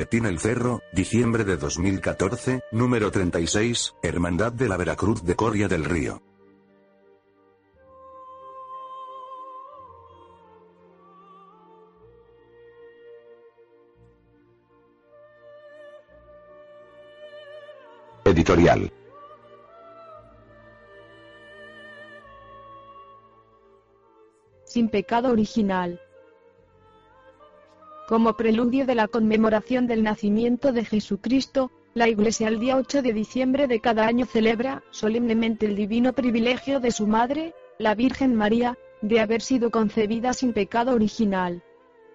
Boletín El Cerro, diciembre de 2014, número 36, Hermandad de la Veracruz de Coria del Río. Editorial. Sin pecado original. Como preludio de la conmemoración del nacimiento de Jesucristo, la Iglesia el día 8 de diciembre de cada año celebra solemnemente el divino privilegio de su madre, la Virgen María, de haber sido concebida sin pecado original.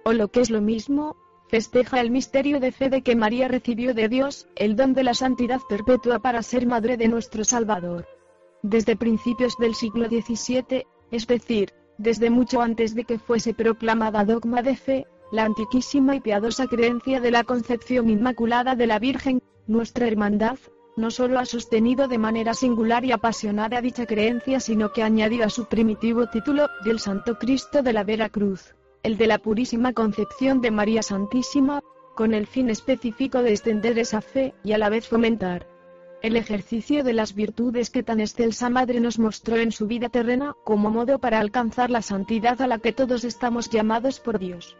O lo que es lo mismo, festeja el misterio de fe de que María recibió de Dios el don de la santidad perpetua para ser madre de nuestro Salvador. Desde principios del siglo XVII, es decir, desde mucho antes de que fuese proclamada dogma de fe, la antiquísima y piadosa creencia de la concepción inmaculada de la Virgen, nuestra hermandad, no solo ha sostenido de manera singular y apasionada dicha creencia, sino que añadió a su primitivo título, del Santo Cristo de la Vera Cruz, el de la Purísima Concepción de María Santísima, con el fin específico de extender esa fe y a la vez fomentar el ejercicio de las virtudes que tan excelsa Madre nos mostró en su vida terrena como modo para alcanzar la santidad a la que todos estamos llamados por Dios.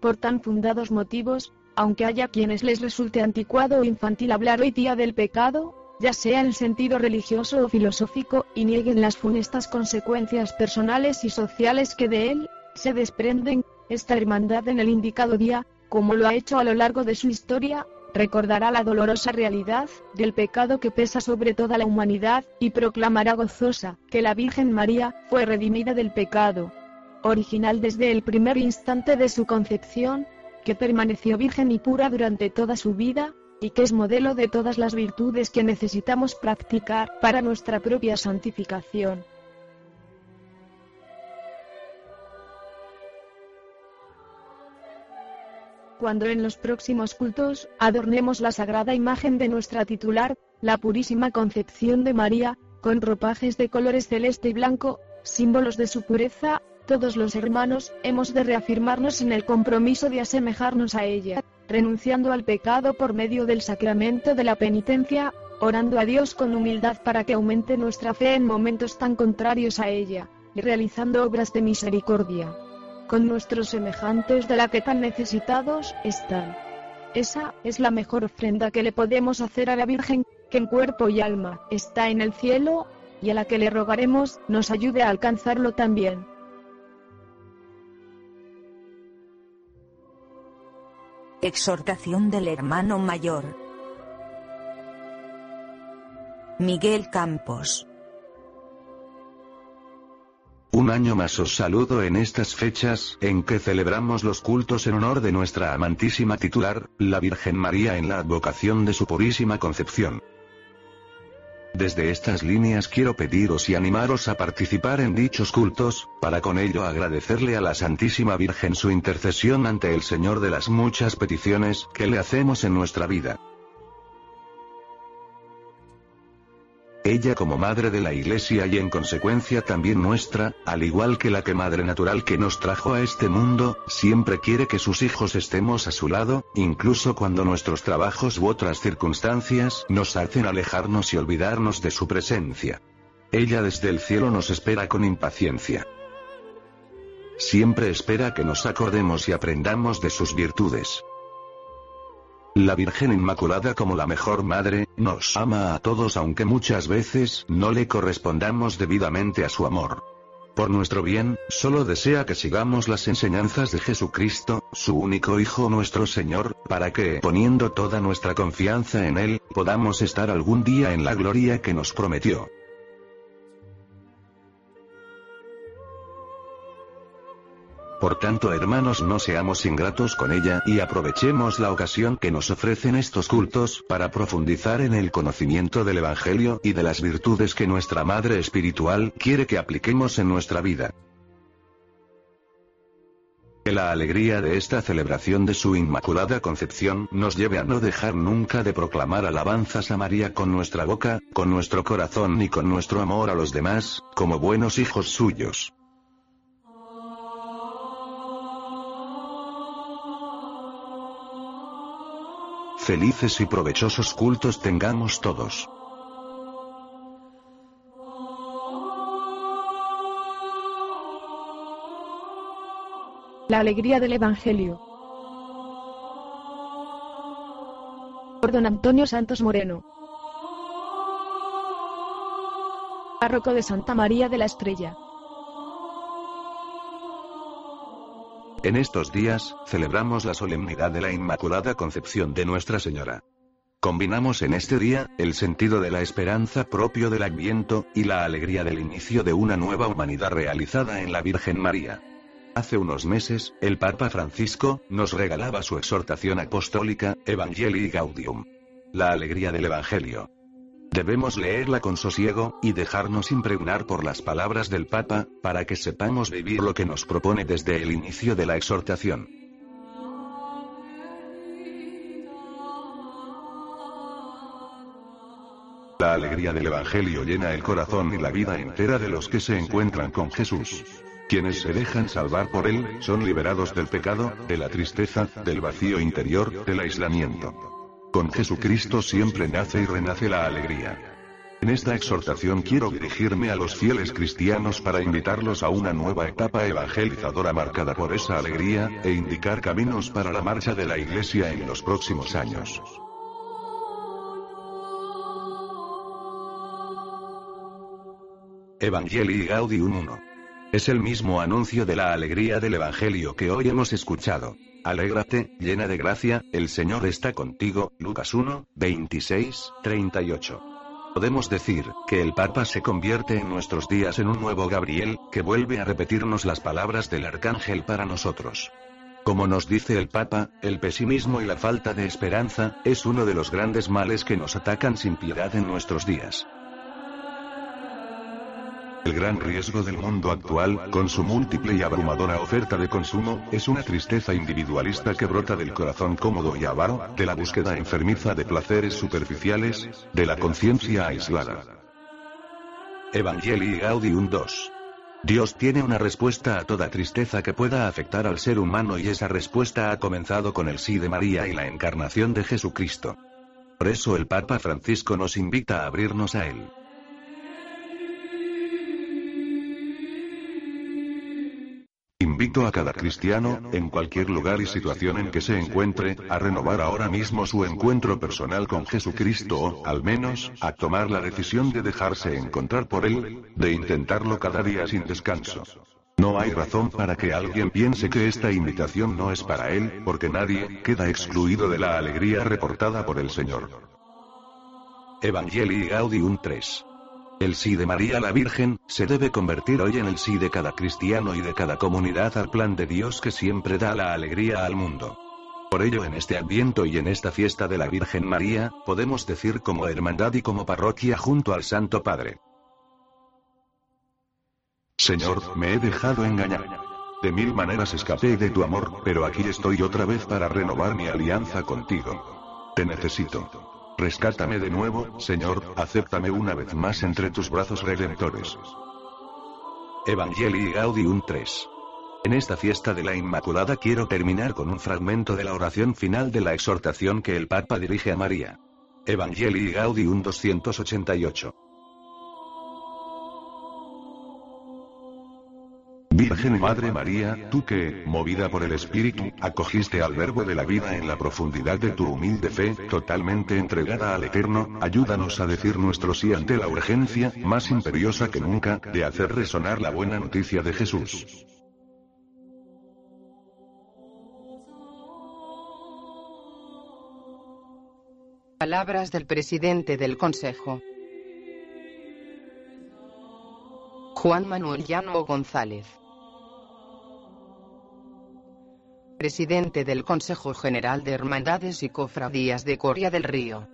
Por tan fundados motivos, aunque haya quienes les resulte anticuado o infantil hablar hoy día del pecado, ya sea en sentido religioso o filosófico, y nieguen las funestas consecuencias personales y sociales que de él se desprenden, esta hermandad en el indicado día, como lo ha hecho a lo largo de su historia, recordará la dolorosa realidad del pecado que pesa sobre toda la humanidad, y proclamará gozosa que la Virgen María fue redimida del pecado, original desde el primer instante de su concepción, que permaneció virgen y pura durante toda su vida, y que es modelo de todas las virtudes que necesitamos practicar para nuestra propia santificación. Cuando en los próximos cultos adornemos la sagrada imagen de nuestra titular, la Purísima Concepción de María, con ropajes de colores celeste y blanco, símbolos de su pureza, todos los hermanos, hemos de reafirmarnos en el compromiso de asemejarnos a ella, renunciando al pecado por medio del sacramento de la penitencia, orando a Dios con humildad para que aumente nuestra fe en momentos tan contrarios a ella, y realizando obras de misericordia con nuestros semejantes de la que tan necesitados están. Esa es la mejor ofrenda que le podemos hacer a la Virgen, que en cuerpo y alma está en el cielo, y a la que le rogaremos nos ayude a alcanzarlo también. Exhortación del hermano mayor. Miguel Campos. Un año más os saludo en estas fechas, en que celebramos los cultos en honor de nuestra amantísima titular, la Virgen María en la advocación de su purísima concepción. Desde estas líneas quiero pediros y animaros a participar en dichos cultos, para con ello agradecerle a la Santísima Virgen su intercesión ante el Señor de las muchas peticiones que le hacemos en nuestra vida. Ella como madre de la Iglesia y en consecuencia también nuestra, al igual que la que madre natural que nos trajo a este mundo, siempre quiere que sus hijos estemos a su lado, incluso cuando nuestros trabajos u otras circunstancias nos hacen alejarnos y olvidarnos de su presencia. Ella desde el cielo nos espera con impaciencia. Siempre espera que nos acordemos y aprendamos de sus virtudes. La Virgen Inmaculada como la mejor madre, nos ama a todos aunque muchas veces no le correspondamos debidamente a su amor. Por nuestro bien, solo desea que sigamos las enseñanzas de Jesucristo, su único Hijo nuestro Señor, para que, poniendo toda nuestra confianza en Él, podamos estar algún día en la gloria que nos prometió. Por tanto, hermanos, no seamos ingratos con ella y aprovechemos la ocasión que nos ofrecen estos cultos para profundizar en el conocimiento del Evangelio y de las virtudes que nuestra Madre Espiritual quiere que apliquemos en nuestra vida. Que la alegría de esta celebración de su Inmaculada Concepción nos lleve a no dejar nunca de proclamar alabanzas a María con nuestra boca, con nuestro corazón y con nuestro amor a los demás, como buenos hijos suyos. Felices y provechosos cultos tengamos todos. La alegría del Evangelio. Por don Antonio Santos Moreno. Párroco de Santa María de la Estrella. En estos días, celebramos la solemnidad de la Inmaculada Concepción de Nuestra Señora. Combinamos en este día, el sentido de la esperanza propio del Adviento, y la alegría del inicio de una nueva humanidad realizada en la Virgen María. Hace unos meses, el Papa Francisco, nos regalaba su exhortación apostólica, Evangelii Gaudium. La alegría del Evangelio. Debemos leerla con sosiego, y dejarnos impregnar por las palabras del Papa, para que sepamos vivir lo que nos propone desde el inicio de la exhortación. La alegría del Evangelio llena el corazón y la vida entera de los que se encuentran con Jesús. Quienes se dejan salvar por Él, son liberados del pecado, de la tristeza, del vacío interior, del aislamiento. Con Jesucristo siempre nace y renace la alegría. En esta exhortación quiero dirigirme a los fieles cristianos para invitarlos a una nueva etapa evangelizadora marcada por esa alegría, e indicar caminos para la marcha de la Iglesia en los próximos años. Evangelii Gaudium 1. Es el mismo anuncio de la alegría del Evangelio que hoy hemos escuchado. Alégrate, llena de gracia, el Señor está contigo. Lucas 1, 26, 38. Podemos decir, que el Papa se convierte en nuestros días en un nuevo Gabriel, que vuelve a repetirnos las palabras del Arcángel para nosotros. Como nos dice el Papa, el pesimismo y la falta de esperanza, es uno de los grandes males que nos atacan sin piedad en nuestros días. El gran riesgo del mundo actual, con su múltiple y abrumadora oferta de consumo, es una tristeza individualista que brota del corazón cómodo y avaro, de la búsqueda enfermiza de placeres superficiales, de la conciencia aislada. Evangelii Gaudium 2. Dios tiene una respuesta a toda tristeza que pueda afectar al ser humano y esa respuesta ha comenzado con el sí de María y la encarnación de Jesucristo. Por eso el Papa Francisco nos invita a abrirnos a Él. Invito a cada cristiano, en cualquier lugar y situación en que se encuentre, a renovar ahora mismo su encuentro personal con Jesucristo o, al menos, a tomar la decisión de dejarse encontrar por Él, de intentarlo cada día sin descanso. No hay razón para que alguien piense que esta invitación no es para Él, porque nadie queda excluido de la alegría reportada por el Señor. Evangelii Gaudium 3 el sí de María la Virgen, se debe convertir hoy en el sí de cada cristiano y de cada comunidad al plan de Dios que siempre da la alegría al mundo. Por ello en este adviento y en esta fiesta de la Virgen María, podemos decir como hermandad y como parroquia junto al Santo Padre. Señor, me he dejado engañar. De mil maneras escapé de tu amor, pero aquí estoy otra vez para renovar mi alianza contigo. Te necesito. Rescátame de nuevo, Señor, acéptame una vez más entre tus brazos redentores. Evangelii Gaudium 3. En esta fiesta de la Inmaculada quiero terminar con un fragmento de la oración final de la exhortación que el Papa dirige a María. Evangelii Gaudium 288. Virgen Madre María, tú que, movida por el Espíritu, acogiste al Verbo de la vida en la profundidad de tu humilde fe, totalmente entregada al Eterno, ayúdanos a decir nuestro sí ante la urgencia, más imperiosa que nunca, de hacer resonar la buena noticia de Jesús. Palabras del presidente del Consejo. Juan Manuel Llano González. Presidente del Consejo General de Hermandades y Cofradías de Coria del Río.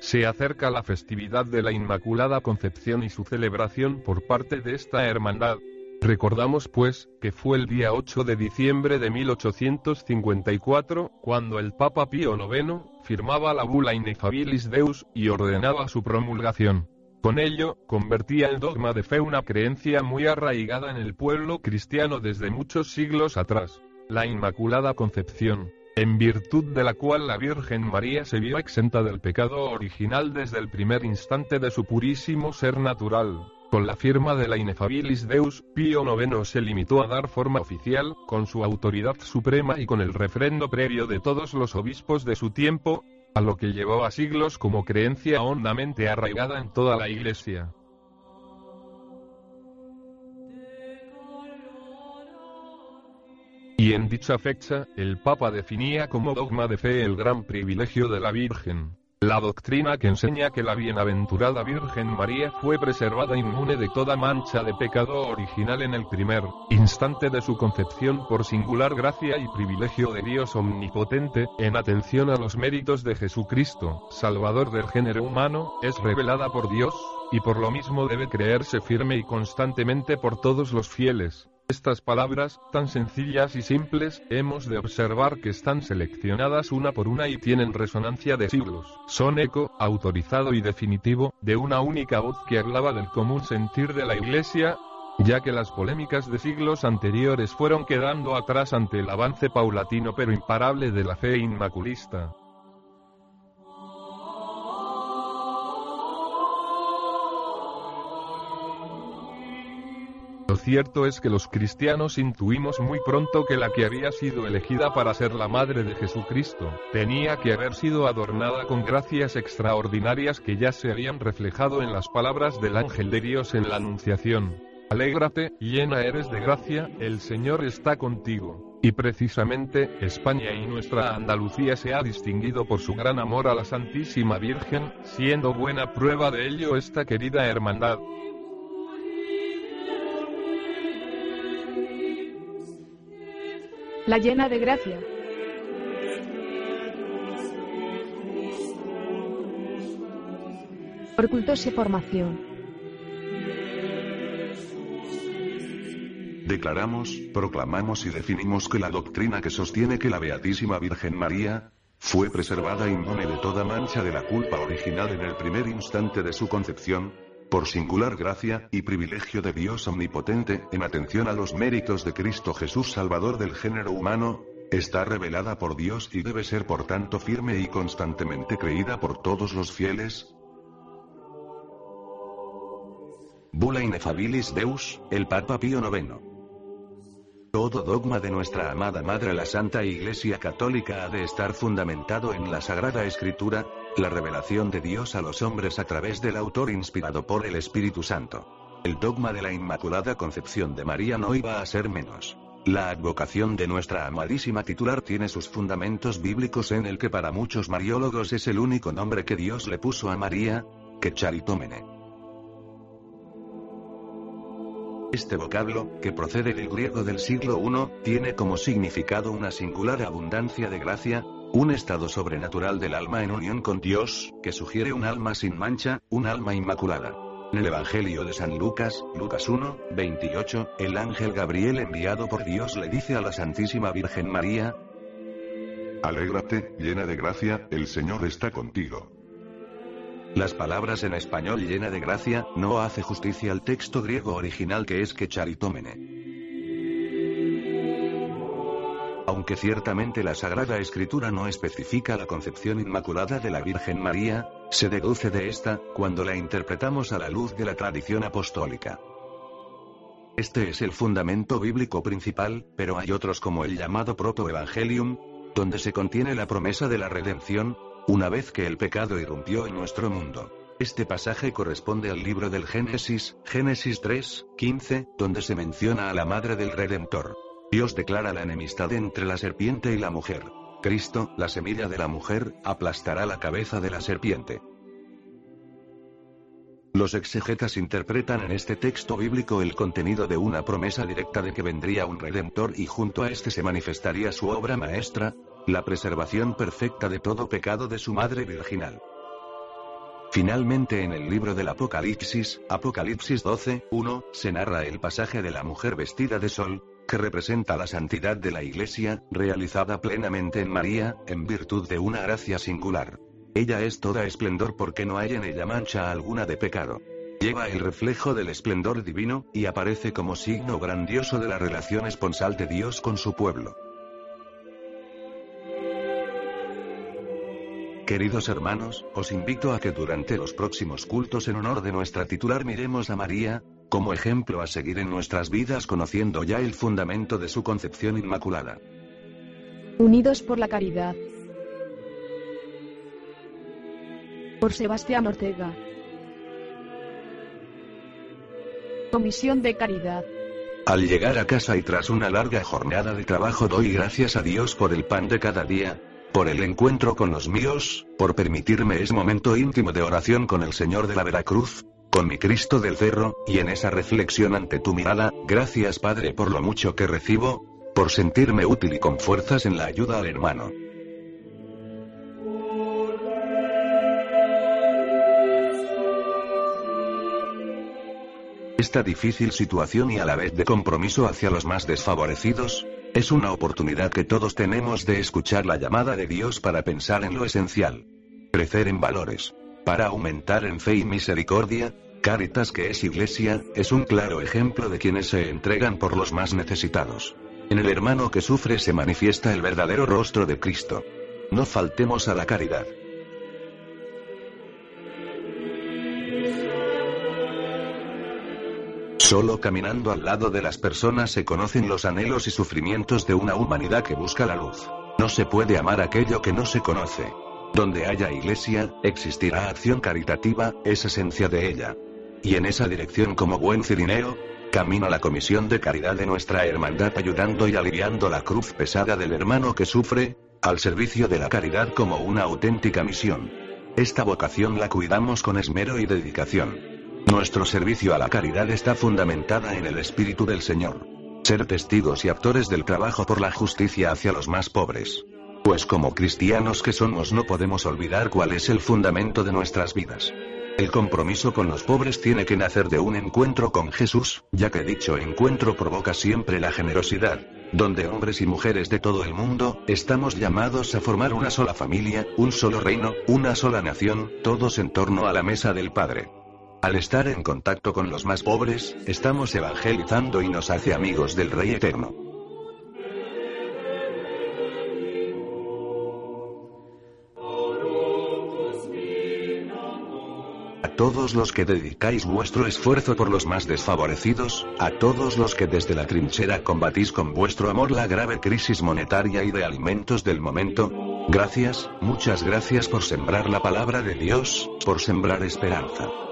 Se acerca la festividad de la Inmaculada Concepción y su celebración por parte de esta hermandad. Recordamos pues, que fue el día 8 de diciembre de 1854, cuando el Papa Pío IX, firmaba la bula Inefabilis Deus, y ordenaba su promulgación. Con ello, convertía el dogma de fe una creencia muy arraigada en el pueblo cristiano desde muchos siglos atrás. La Inmaculada Concepción, en virtud de la cual la Virgen María se vio exenta del pecado original desde el primer instante de su purísimo ser natural. Con la firma de la Inefabilis Deus, Pío IX se limitó a dar forma oficial, con su autoridad suprema y con el refrendo previo de todos los obispos de su tiempo, a lo que llevaba siglos como creencia hondamente arraigada en toda la Iglesia. Y en dicha fecha, el Papa definía como dogma de fe el gran privilegio de la Virgen. La doctrina que enseña que la bienaventurada Virgen María fue preservada inmune de toda mancha de pecado original en el primer instante de su concepción por singular gracia y privilegio de Dios omnipotente, en atención a los méritos de Jesucristo, Salvador del género humano, es revelada por Dios, y por lo mismo debe creerse firme y constantemente por todos los fieles. Estas palabras, tan sencillas y simples, hemos de observar que están seleccionadas una por una y tienen resonancia de siglos. Son eco, autorizado y definitivo, de una única voz que hablaba del común sentir de la Iglesia, ya que las polémicas de siglos anteriores fueron quedando atrás ante el avance paulatino pero imparable de la fe inmaculista. Cierto es que los cristianos intuimos muy pronto que la que había sido elegida para ser la madre de Jesucristo, tenía que haber sido adornada con gracias extraordinarias que ya se habían reflejado en las palabras del ángel de Dios en la Anunciación. Alégrate, llena eres de gracia, el Señor está contigo. Y precisamente, España y nuestra Andalucía se ha distinguido por su gran amor a la Santísima Virgen, siendo buena prueba de ello esta querida hermandad. La llena de gracia. Por cultos formación. Declaramos, proclamamos y definimos que la doctrina que sostiene que la Beatísima Virgen María, fue preservada inmune de toda mancha de la culpa original en el primer instante de su concepción, por singular gracia y privilegio de Dios omnipotente, en atención a los méritos de Cristo Jesús Salvador del género humano, está revelada por Dios y debe ser por tanto firme y constantemente creída por todos los fieles. Bula Inefabilis Deus, el Papa Pío IX. Todo dogma de nuestra amada Madre la Santa Iglesia Católica ha de estar fundamentado en la Sagrada Escritura, la revelación de Dios a los hombres a través del autor inspirado por el Espíritu Santo. El dogma de la Inmaculada Concepción de María no iba a ser menos. La advocación de nuestra amadísima titular tiene sus fundamentos bíblicos en el que para muchos mariólogos es el único nombre que Dios le puso a María, que charitómene. Este vocablo, que procede del griego del siglo I, tiene como significado una singular abundancia de gracia, un estado sobrenatural del alma en unión con Dios, que sugiere un alma sin mancha, un alma inmaculada. En el Evangelio de San Lucas, Lucas 1, 28, el ángel Gabriel enviado por Dios le dice a la Santísima Virgen María, Alégrate, llena de gracia, el Señor está contigo. Las palabras en español llena de gracia, no hace justicia al texto griego original que es que charitómene. Aunque ciertamente la Sagrada Escritura no especifica la concepción inmaculada de la Virgen María, se deduce de esta, cuando la interpretamos a la luz de la tradición apostólica. Este es el fundamento bíblico principal, pero hay otros como el llamado Proto-Evangelium, donde se contiene la promesa de la redención, una vez que el pecado irrumpió en nuestro mundo. Este pasaje corresponde al libro del Génesis, Génesis 3, 15, donde se menciona a la madre del Redentor. Dios declara la enemistad entre la serpiente y la mujer. Cristo, la semilla de la mujer, aplastará la cabeza de la serpiente. Los exegetas interpretan en este texto bíblico el contenido de una promesa directa de que vendría un redentor y junto a este se manifestaría su obra maestra, la preservación perfecta de todo pecado de su madre virginal. Finalmente en el libro del Apocalipsis, Apocalipsis 12, 1, se narra el pasaje de la mujer vestida de sol, que representa la santidad de la Iglesia, realizada plenamente en María, en virtud de una gracia singular. Ella es toda esplendor porque no hay en ella mancha alguna de pecado. Lleva el reflejo del esplendor divino, y aparece como signo grandioso de la relación esponsal de Dios con su pueblo. Queridos hermanos, os invito a que durante los próximos cultos en honor de nuestra titular miremos a María, como ejemplo a seguir en nuestras vidas conociendo ya el fundamento de su concepción inmaculada. Unidos por la caridad. Por Sebastián Ortega. Comisión de Caridad. Al llegar a casa y tras una larga jornada de trabajo doy gracias a Dios por el pan de cada día, por el encuentro con los míos, por permitirme ese momento íntimo de oración con el Señor de la Veracruz, con mi Cristo del Cerro, y en esa reflexión ante tu mirada, gracias Padre por lo mucho que recibo, por sentirme útil y con fuerzas en la ayuda al hermano. Esta difícil situación y a la vez de compromiso hacia los más desfavorecidos, es una oportunidad que todos tenemos de escuchar la llamada de Dios para pensar en lo esencial. Crecer en valores. Para aumentar en fe y misericordia, Caritas que es iglesia, es un claro ejemplo de quienes se entregan por los más necesitados. En el hermano que sufre se manifiesta el verdadero rostro de Cristo. No faltemos a la caridad. Solo caminando al lado de las personas se conocen los anhelos y sufrimientos de una humanidad que busca la luz. No se puede amar aquello que no se conoce. Donde haya iglesia, existirá acción caritativa, es esencia de ella. Y en esa dirección como buen cirineo, camino la comisión de caridad de nuestra hermandad ayudando y aliviando la cruz pesada del hermano que sufre, al servicio de la caridad como una auténtica misión. Esta vocación la cuidamos con esmero y dedicación. Nuestro servicio a la caridad está fundamentada en el Espíritu del Señor. Ser testigos y actores del trabajo por la justicia hacia los más pobres. Pues como cristianos que somos no podemos olvidar cuál es el fundamento de nuestras vidas. El compromiso con los pobres tiene que nacer de un encuentro con Jesús, ya que dicho encuentro provoca siempre la generosidad, donde hombres y mujeres de todo el mundo, estamos llamados a formar una sola familia, un solo reino, una sola nación, todos en torno a la mesa del Padre. Al estar en contacto con los más pobres, estamos evangelizando y nos hace amigos del Rey Eterno. Todos los que dedicáis vuestro esfuerzo por los más desfavorecidos, a todos los que desde la trinchera combatís con vuestro amor la grave crisis monetaria y de alimentos del momento, gracias, muchas gracias por sembrar la palabra de Dios, por sembrar esperanza.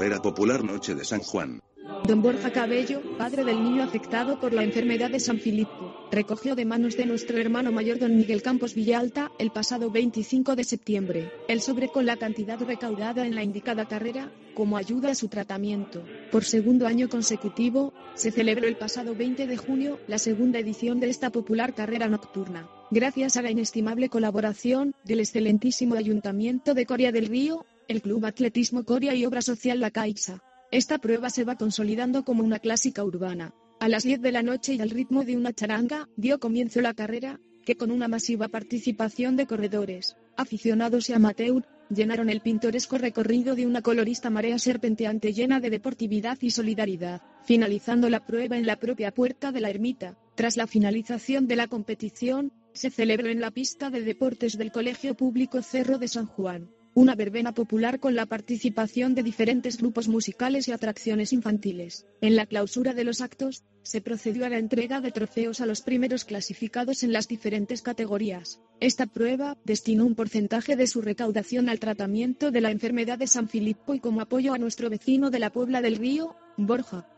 Carrera popular Noche de San Juan. Don Borja Cabello, padre del niño afectado por la enfermedad de San Filipo, recogió de manos de nuestro hermano mayor don Miguel Campos Villalta, el pasado 25 de septiembre, el sobre con la cantidad recaudada en la indicada carrera, como ayuda a su tratamiento. Por segundo año consecutivo, se celebró el pasado 20 de junio la segunda edición de esta popular carrera nocturna, gracias a la inestimable colaboración del excelentísimo Ayuntamiento de Coria del Río, el Club Atletismo Coria y Obra Social La Caixa. Esta prueba se va consolidando como una clásica urbana. A las 10 de la noche y al ritmo de una charanga, dio comienzo la carrera, que con una masiva participación de corredores, aficionados y amateur, llenaron el pintoresco recorrido de una colorista marea serpenteante llena de deportividad y solidaridad, finalizando la prueba en la propia puerta de la ermita. Tras la finalización de la competición, se celebró en la pista de deportes del Colegio Público Cerro de San Juan, una verbena popular con la participación de diferentes grupos musicales y atracciones infantiles. En la clausura de los actos, se procedió a la entrega de trofeos a los primeros clasificados en las diferentes categorías. Esta prueba destinó un porcentaje de su recaudación al tratamiento de la enfermedad de San Filipo y como apoyo a nuestro vecino de la Puebla del Río, Borja.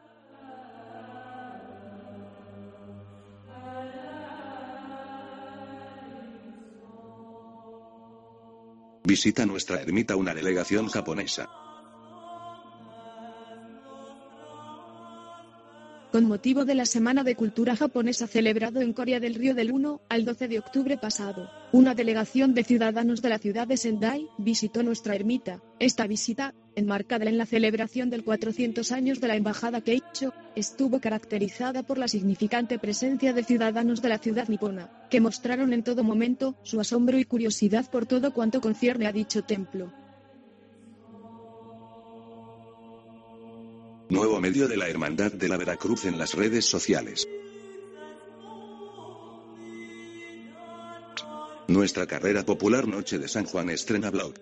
Visita nuestra ermita una delegación japonesa. Con motivo de la Semana de Cultura Japonesa celebrado en Corea del Río del 1 al 12 de octubre pasado, una delegación de ciudadanos de la ciudad de Sendai visitó nuestra ermita. Esta visita, enmarcada en la celebración del 400 años de la Embajada Keicho, estuvo caracterizada por la significante presencia de ciudadanos de la ciudad nipona, que mostraron en todo momento su asombro y curiosidad por todo cuanto concierne a dicho templo. Nuevo medio de la Hermandad de la Veracruz en las redes sociales. Nuestra carrera popular Noche de San Juan estrena blog.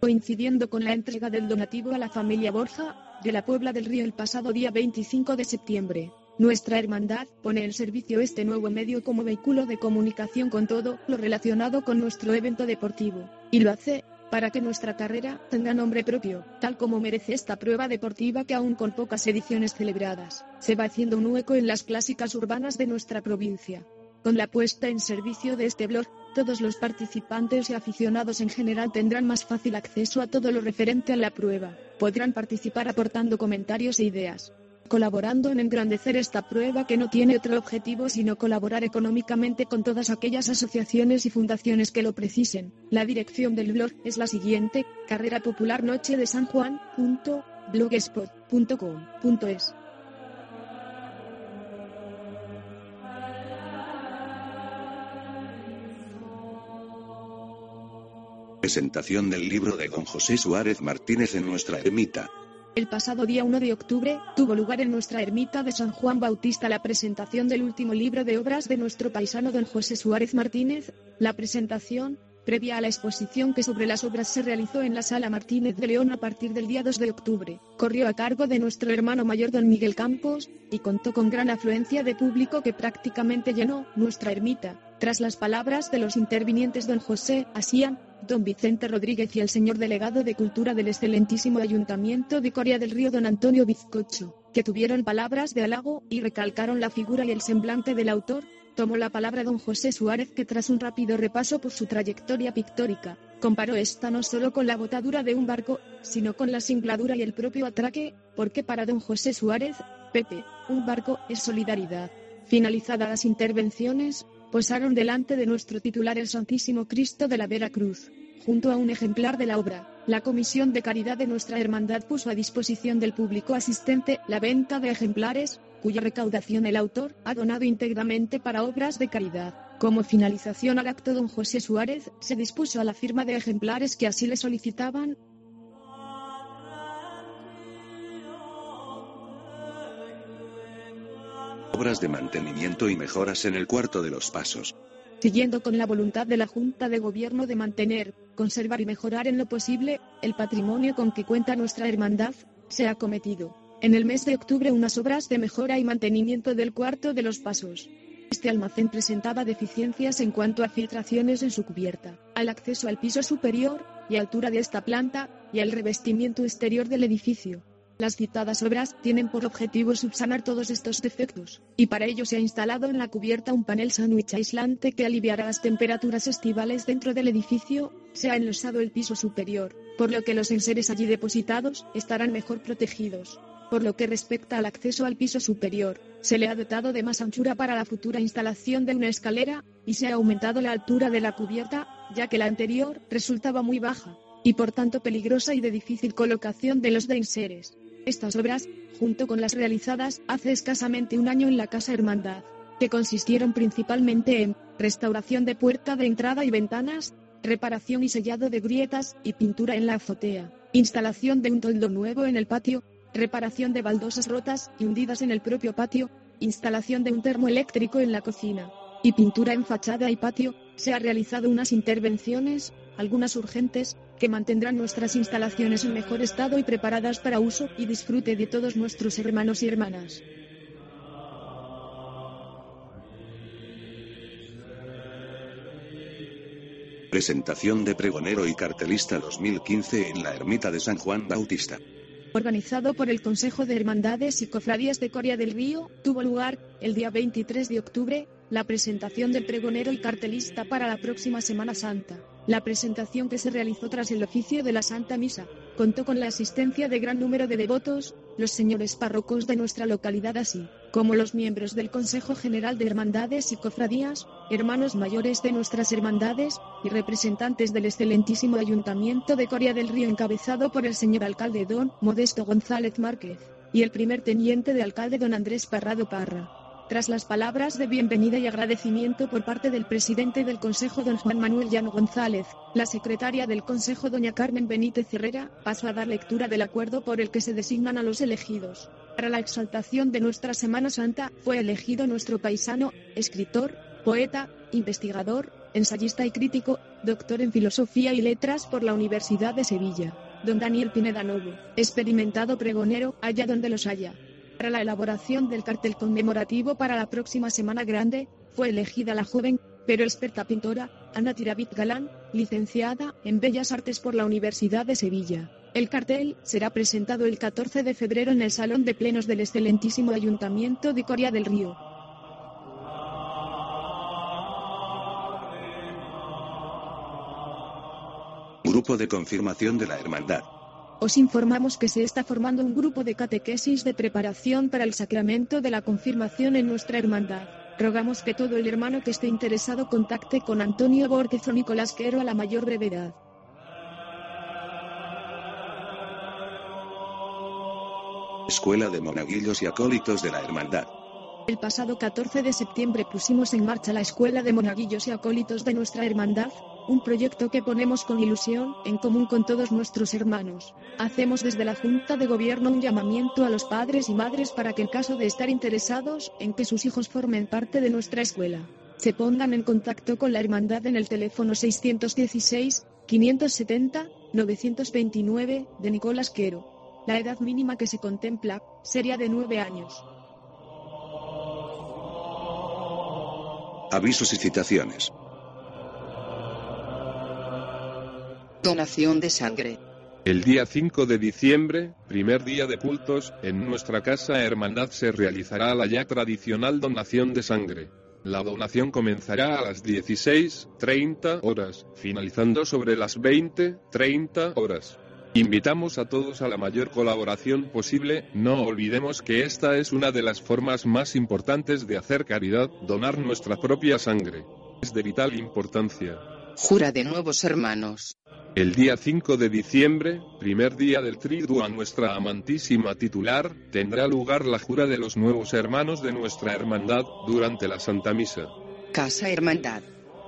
Coincidiendo con la entrega del donativo a la familia Borja, de la Puebla del Río el pasado día 25 de septiembre, nuestra hermandad pone en servicio este nuevo medio como vehículo de comunicación con todo lo relacionado con nuestro evento deportivo, y lo hace para que nuestra carrera tenga nombre propio, tal como merece esta prueba deportiva que aún con pocas ediciones celebradas, se va haciendo un hueco en las clásicas urbanas de nuestra provincia. Con la puesta en servicio de este blog, todos los participantes y aficionados en general tendrán más fácil acceso a todo lo referente a la prueba, podrán participar aportando comentarios e ideas, colaborando en engrandecer esta prueba que no tiene otro objetivo sino colaborar económicamente con todas aquellas asociaciones y fundaciones que lo precisen. La dirección del blog es la siguiente, carrera popular noche de San Juan, Presentación del libro de don José Suárez Martínez en nuestra ermita. El pasado día 1 de octubre, tuvo lugar en nuestra ermita de San Juan Bautista la presentación del último libro de obras de nuestro paisano don José Suárez Martínez. La presentación, previa a la exposición que sobre las obras se realizó en la Sala Martínez de León a partir del día 2 de octubre, corrió a cargo de nuestro hermano mayor don Miguel Campos, y contó con gran afluencia de público que prácticamente llenó nuestra ermita. Tras las palabras de los intervinientes don José, Asían, don Vicente Rodríguez y el señor delegado de Cultura del excelentísimo Ayuntamiento de Corea del Río don Antonio Bizcocho, que tuvieron palabras de halago y recalcaron la figura y el semblante del autor, tomó la palabra don José Suárez que tras un rápido repaso por su trayectoria pictórica, comparó esta no solo con la botadura de un barco, sino con la singladura y el propio atraque, porque para don José Suárez, Pepe, un barco es solidaridad. Finalizadas las intervenciones, posaron delante de nuestro titular el Santísimo Cristo de la Vera Cruz, junto a un ejemplar de la obra. La Comisión de Caridad de nuestra Hermandad puso a disposición del público asistente la venta de ejemplares, cuya recaudación el autor ha donado íntegramente para obras de caridad. Como finalización al acto, don José Suárez se dispuso a la firma de ejemplares que así le solicitaban, obras de mantenimiento y mejoras en el cuarto de los pasos. Siguiendo con la voluntad de la Junta de Gobierno de mantener, conservar y mejorar en lo posible el patrimonio con que cuenta nuestra hermandad, se ha cometido en el mes de octubre unas obras de mejora y mantenimiento del cuarto de los pasos. Este almacén presentaba deficiencias en cuanto a filtraciones en su cubierta, al acceso al piso superior y altura de esta planta, y al revestimiento exterior del edificio. Las citadas obras tienen por objetivo subsanar todos estos defectos, y para ello se ha instalado en la cubierta un panel sándwich aislante que aliviará las temperaturas estivales dentro del edificio, se ha enlosado el piso superior, por lo que los enseres allí depositados estarán mejor protegidos. Por lo que respecta al acceso al piso superior, se le ha dotado de más anchura para la futura instalación de una escalera, y se ha aumentado la altura de la cubierta, ya que la anterior resultaba muy baja, y por tanto peligrosa y de difícil colocación de los de enseres. Estas obras, junto con las realizadas hace escasamente un año en la Casa Hermandad, que consistieron principalmente en restauración de puerta de entrada y ventanas, reparación y sellado de grietas y pintura en la azotea, instalación de un toldo nuevo en el patio, reparación de baldosas rotas y hundidas en el propio patio, instalación de un termoeléctrico en la cocina, y pintura en fachada y patio, se han realizado unas intervenciones, algunas urgentes, que mantendrán nuestras instalaciones en mejor estado y preparadas para uso y disfrute de todos nuestros hermanos y hermanas. Presentación de pregonero y cartelista 2015 en la ermita de San Juan Bautista. Organizado por el Consejo de Hermandades y Cofradías de Coria del Río, tuvo lugar, el día 23 de octubre, la presentación del pregonero y cartelista para la próxima Semana Santa. La presentación que se realizó tras el oficio de la Santa Misa, contó con la asistencia de gran número de devotos, los señores párrocos de nuestra localidad así, como los miembros del Consejo General de Hermandades y Cofradías, hermanos mayores de nuestras hermandades, y representantes del excelentísimo Ayuntamiento de Coria del Río encabezado por el señor alcalde don Modesto González Márquez, y el primer teniente de alcalde don Andrés Parrado Parra. Tras las palabras de bienvenida y agradecimiento por parte del presidente del Consejo don Juan Manuel Llano González, la secretaria del Consejo doña Carmen Benítez Herrera, pasó a dar lectura del acuerdo por el que se designan a los elegidos. Para la exaltación de nuestra Semana Santa, fue elegido nuestro paisano, escritor, poeta, investigador, ensayista y crítico, doctor en Filosofía y Letras por la Universidad de Sevilla, don Daniel Pineda Novo, experimentado pregonero, allá donde los haya. Para la elaboración del cartel conmemorativo para la próxima Semana Grande, fue elegida la joven, pero experta pintora, Ana Tiravit Galán, licenciada en Bellas Artes por la Universidad de Sevilla. El cartel será presentado el 14 de febrero en el Salón de Plenos del excelentísimo Ayuntamiento de Coria del Río. Grupo de confirmación de la Hermandad. Os informamos que se está formando un grupo de catequesis de preparación para el sacramento de la confirmación en nuestra hermandad. Rogamos que todo el hermano que esté interesado contacte con Antonio Borquez o Nicolás Quero a la mayor brevedad. Escuela de Monaguillos y Acólitos de la Hermandad. El pasado 14 de septiembre pusimos en marcha la Escuela de Monaguillos y Acólitos de nuestra hermandad, un proyecto que ponemos con ilusión, en común con todos nuestros hermanos. Hacemos desde la Junta de Gobierno un llamamiento a los padres y madres para que en caso de estar interesados en que sus hijos formen parte de nuestra escuela, se pongan en contacto con la hermandad en el teléfono 616 570 929 de Nicolás Quero. La edad mínima que se contempla sería de 9 años. Avisos y citaciones. Donación de sangre. El día 5 de diciembre, primer día de cultos, en nuestra casa hermandad se realizará la ya tradicional donación de sangre. La donación comenzará a las 16.30 horas, finalizando sobre las 20.30 horas. Invitamos a todos a la mayor colaboración posible, no olvidemos que esta es una de las formas más importantes de hacer caridad, donar nuestra propia sangre. Es de vital importancia. Jura de nuevos hermanos. El día 5 de diciembre, primer día del triduo a nuestra amantísima titular, tendrá lugar la jura de los nuevos hermanos de nuestra hermandad, durante la Santa Misa. Casa Hermandad.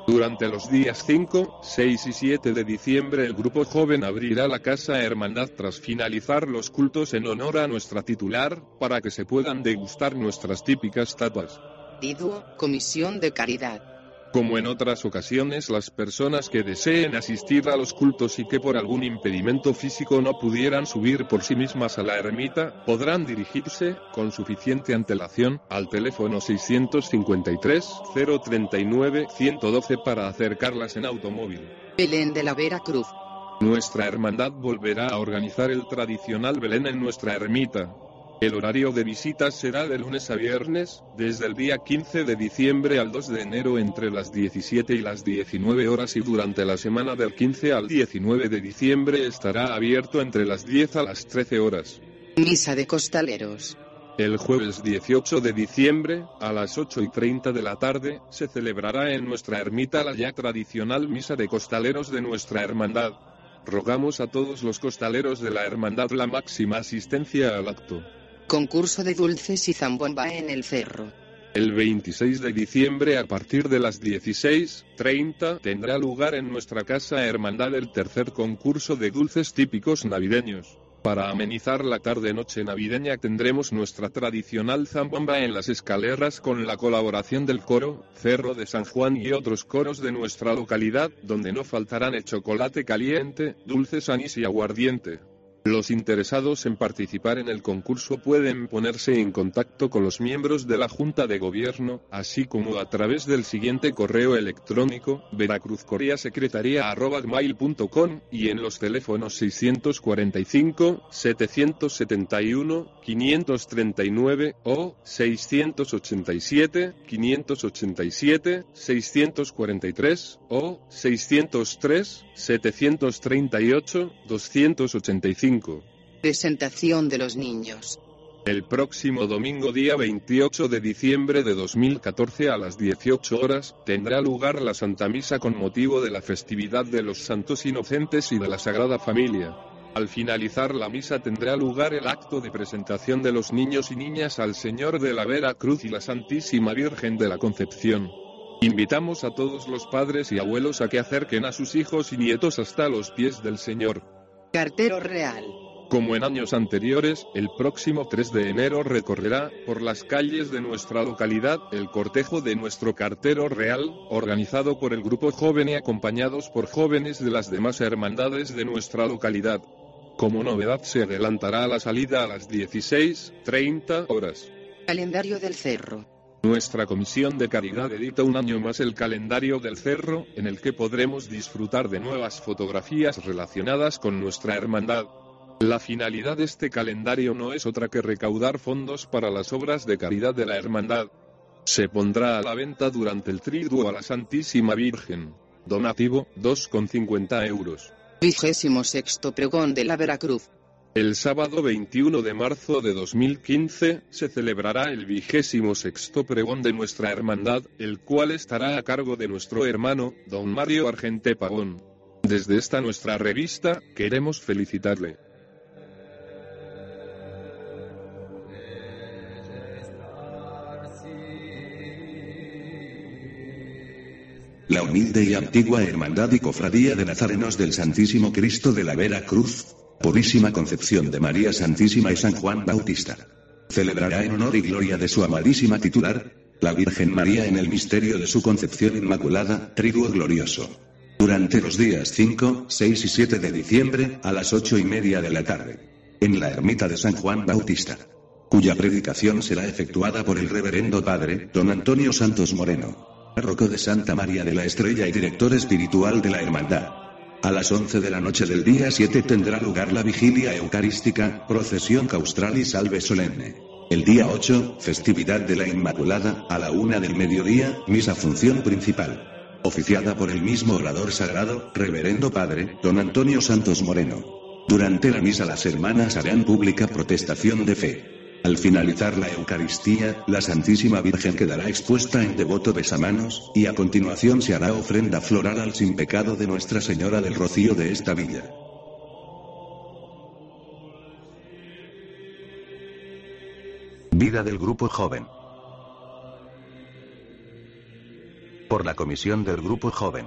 Durante los días 5, 6 y 7 de diciembre el grupo joven abrirá la Casa Hermandad tras finalizar los cultos en honor a nuestra titular, para que se puedan degustar nuestras típicas tapas. Diduo, Comisión de Caridad. Como en otras ocasiones, las personas que deseen asistir a los cultos y que por algún impedimento físico no pudieran subir por sí mismas a la ermita, podrán dirigirse, con suficiente antelación, al teléfono 653-039-112 para acercarlas en automóvil. Belén de la Vera Cruz. Nuestra hermandad volverá a organizar el tradicional Belén en nuestra ermita. El horario de visitas será de lunes a viernes, desde el día 15 de diciembre al 2 de enero entre las 17 y las 19 horas y durante la semana del 15 al 19 de diciembre estará abierto entre las 10 a las 13 horas. Misa de Costaleros. El jueves 18 de diciembre, a las 8 y 30 de la tarde, se celebrará en nuestra ermita la ya tradicional Misa de Costaleros de nuestra hermandad. Rogamos a todos los costaleros de la hermandad la máxima asistencia al acto. Concurso de dulces y zambomba en el cerro. El 26 de diciembre a partir de las 16.30 tendrá lugar en nuestra casa Hermandad el tercer concurso de dulces típicos navideños. Para amenizar la tarde-noche navideña tendremos nuestra tradicional zambomba en las escaleras con la colaboración del coro, Cerro de San Juan y otros coros de nuestra localidad, donde no faltarán el chocolate caliente, dulces anís y aguardiente. Los interesados en participar en el concurso pueden ponerse en contacto con los miembros de la Junta de Gobierno, así como a través del siguiente correo electrónico, veracruzcoriasecretaria.com, y en los teléfonos 645, 771, 539 o 687, 587, 643 o 603, 738, 285. Presentación de los niños. El próximo domingo día 28 de diciembre de 2014 a las 18 horas, tendrá lugar la Santa Misa con motivo de la festividad de los Santos Inocentes y de la Sagrada Familia. Al finalizar la misa tendrá lugar el acto de presentación de los niños y niñas al Señor de la Vera Cruz y la Santísima Virgen de la Concepción. Invitamos a todos los padres y abuelos a que acerquen a sus hijos y nietos hasta los pies del Señor. Cartero real. Como en años anteriores, el próximo 3 de enero recorrerá, por las calles de nuestra localidad, el cortejo de nuestro cartero real, organizado por el grupo joven y acompañados por jóvenes de las demás hermandades de nuestra localidad. Como novedad se adelantará la salida a las 16.30 horas. Calendario del cerro. Nuestra comisión de caridad edita un año más el calendario del cerro, en el que podremos disfrutar de nuevas fotografías relacionadas con nuestra hermandad. La finalidad de este calendario no es otra que recaudar fondos para las obras de caridad de la hermandad. Se pondrá a la venta durante el triduo a la Santísima Virgen. Donativo, 2,50 euros. Vigésimo sexto pregón de la Veracruz. El sábado 21 de marzo de 2015 se celebrará el vigésimo sexto pregón de nuestra hermandad, el cual estará a cargo de nuestro hermano, don Mario Argente Pagón. Desde esta nuestra revista, queremos felicitarle. La humilde y antigua Hermandad y Cofradía de Nazarenos del Santísimo Cristo de la Vera Cruz, Purísima Concepción de María Santísima y San Juan Bautista. Celebrará en honor y gloria de su amadísima titular, la Virgen María en el misterio de su concepción inmaculada, triduo glorioso. Durante los días 5, 6 y 7 de diciembre, a las 8 y media de la tarde. En la ermita de San Juan Bautista. Cuya predicación será efectuada por el reverendo padre, don Antonio Santos Moreno párroco de Santa María de la Estrella y director espiritual de la Hermandad. A las 11 de la noche del día 7 tendrá lugar la vigilia eucarística, procesión caustral y salve solemne. El día 8, festividad de la Inmaculada, a la una del mediodía, misa función principal. Oficiada por el mismo orador sagrado, reverendo padre, don Antonio Santos Moreno. Durante la misa las hermanas harán pública protestación de fe. Al finalizar la Eucaristía, la Santísima Virgen quedará expuesta en devoto besamanos, y a continuación se hará ofrenda floral al sin pecado de Nuestra Señora del Rocío de esta villa. Vida del Grupo Joven. Por la Comisión del Grupo Joven.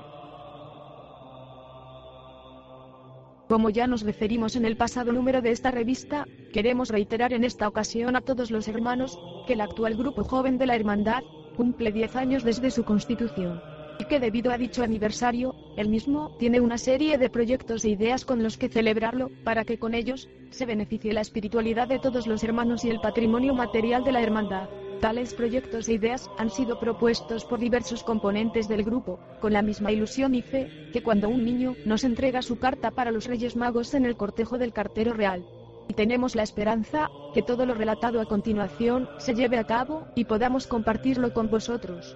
Como ya nos referimos en el pasado número de esta revista, queremos reiterar en esta ocasión a todos los hermanos, que el actual grupo joven de la Hermandad, cumple 10 años desde su constitución. Y que debido a dicho aniversario, el mismo tiene una serie de proyectos e ideas con los que celebrarlo, para que con ellos, se beneficie la espiritualidad de todos los hermanos y el patrimonio material de la Hermandad. Tales proyectos e ideas han sido propuestos por diversos componentes del grupo, con la misma ilusión y fe, que cuando un niño nos entrega su carta para los Reyes Magos en el cortejo del cartero real. Y tenemos la esperanza, que todo lo relatado a continuación, se lleve a cabo, y podamos compartirlo con vosotros.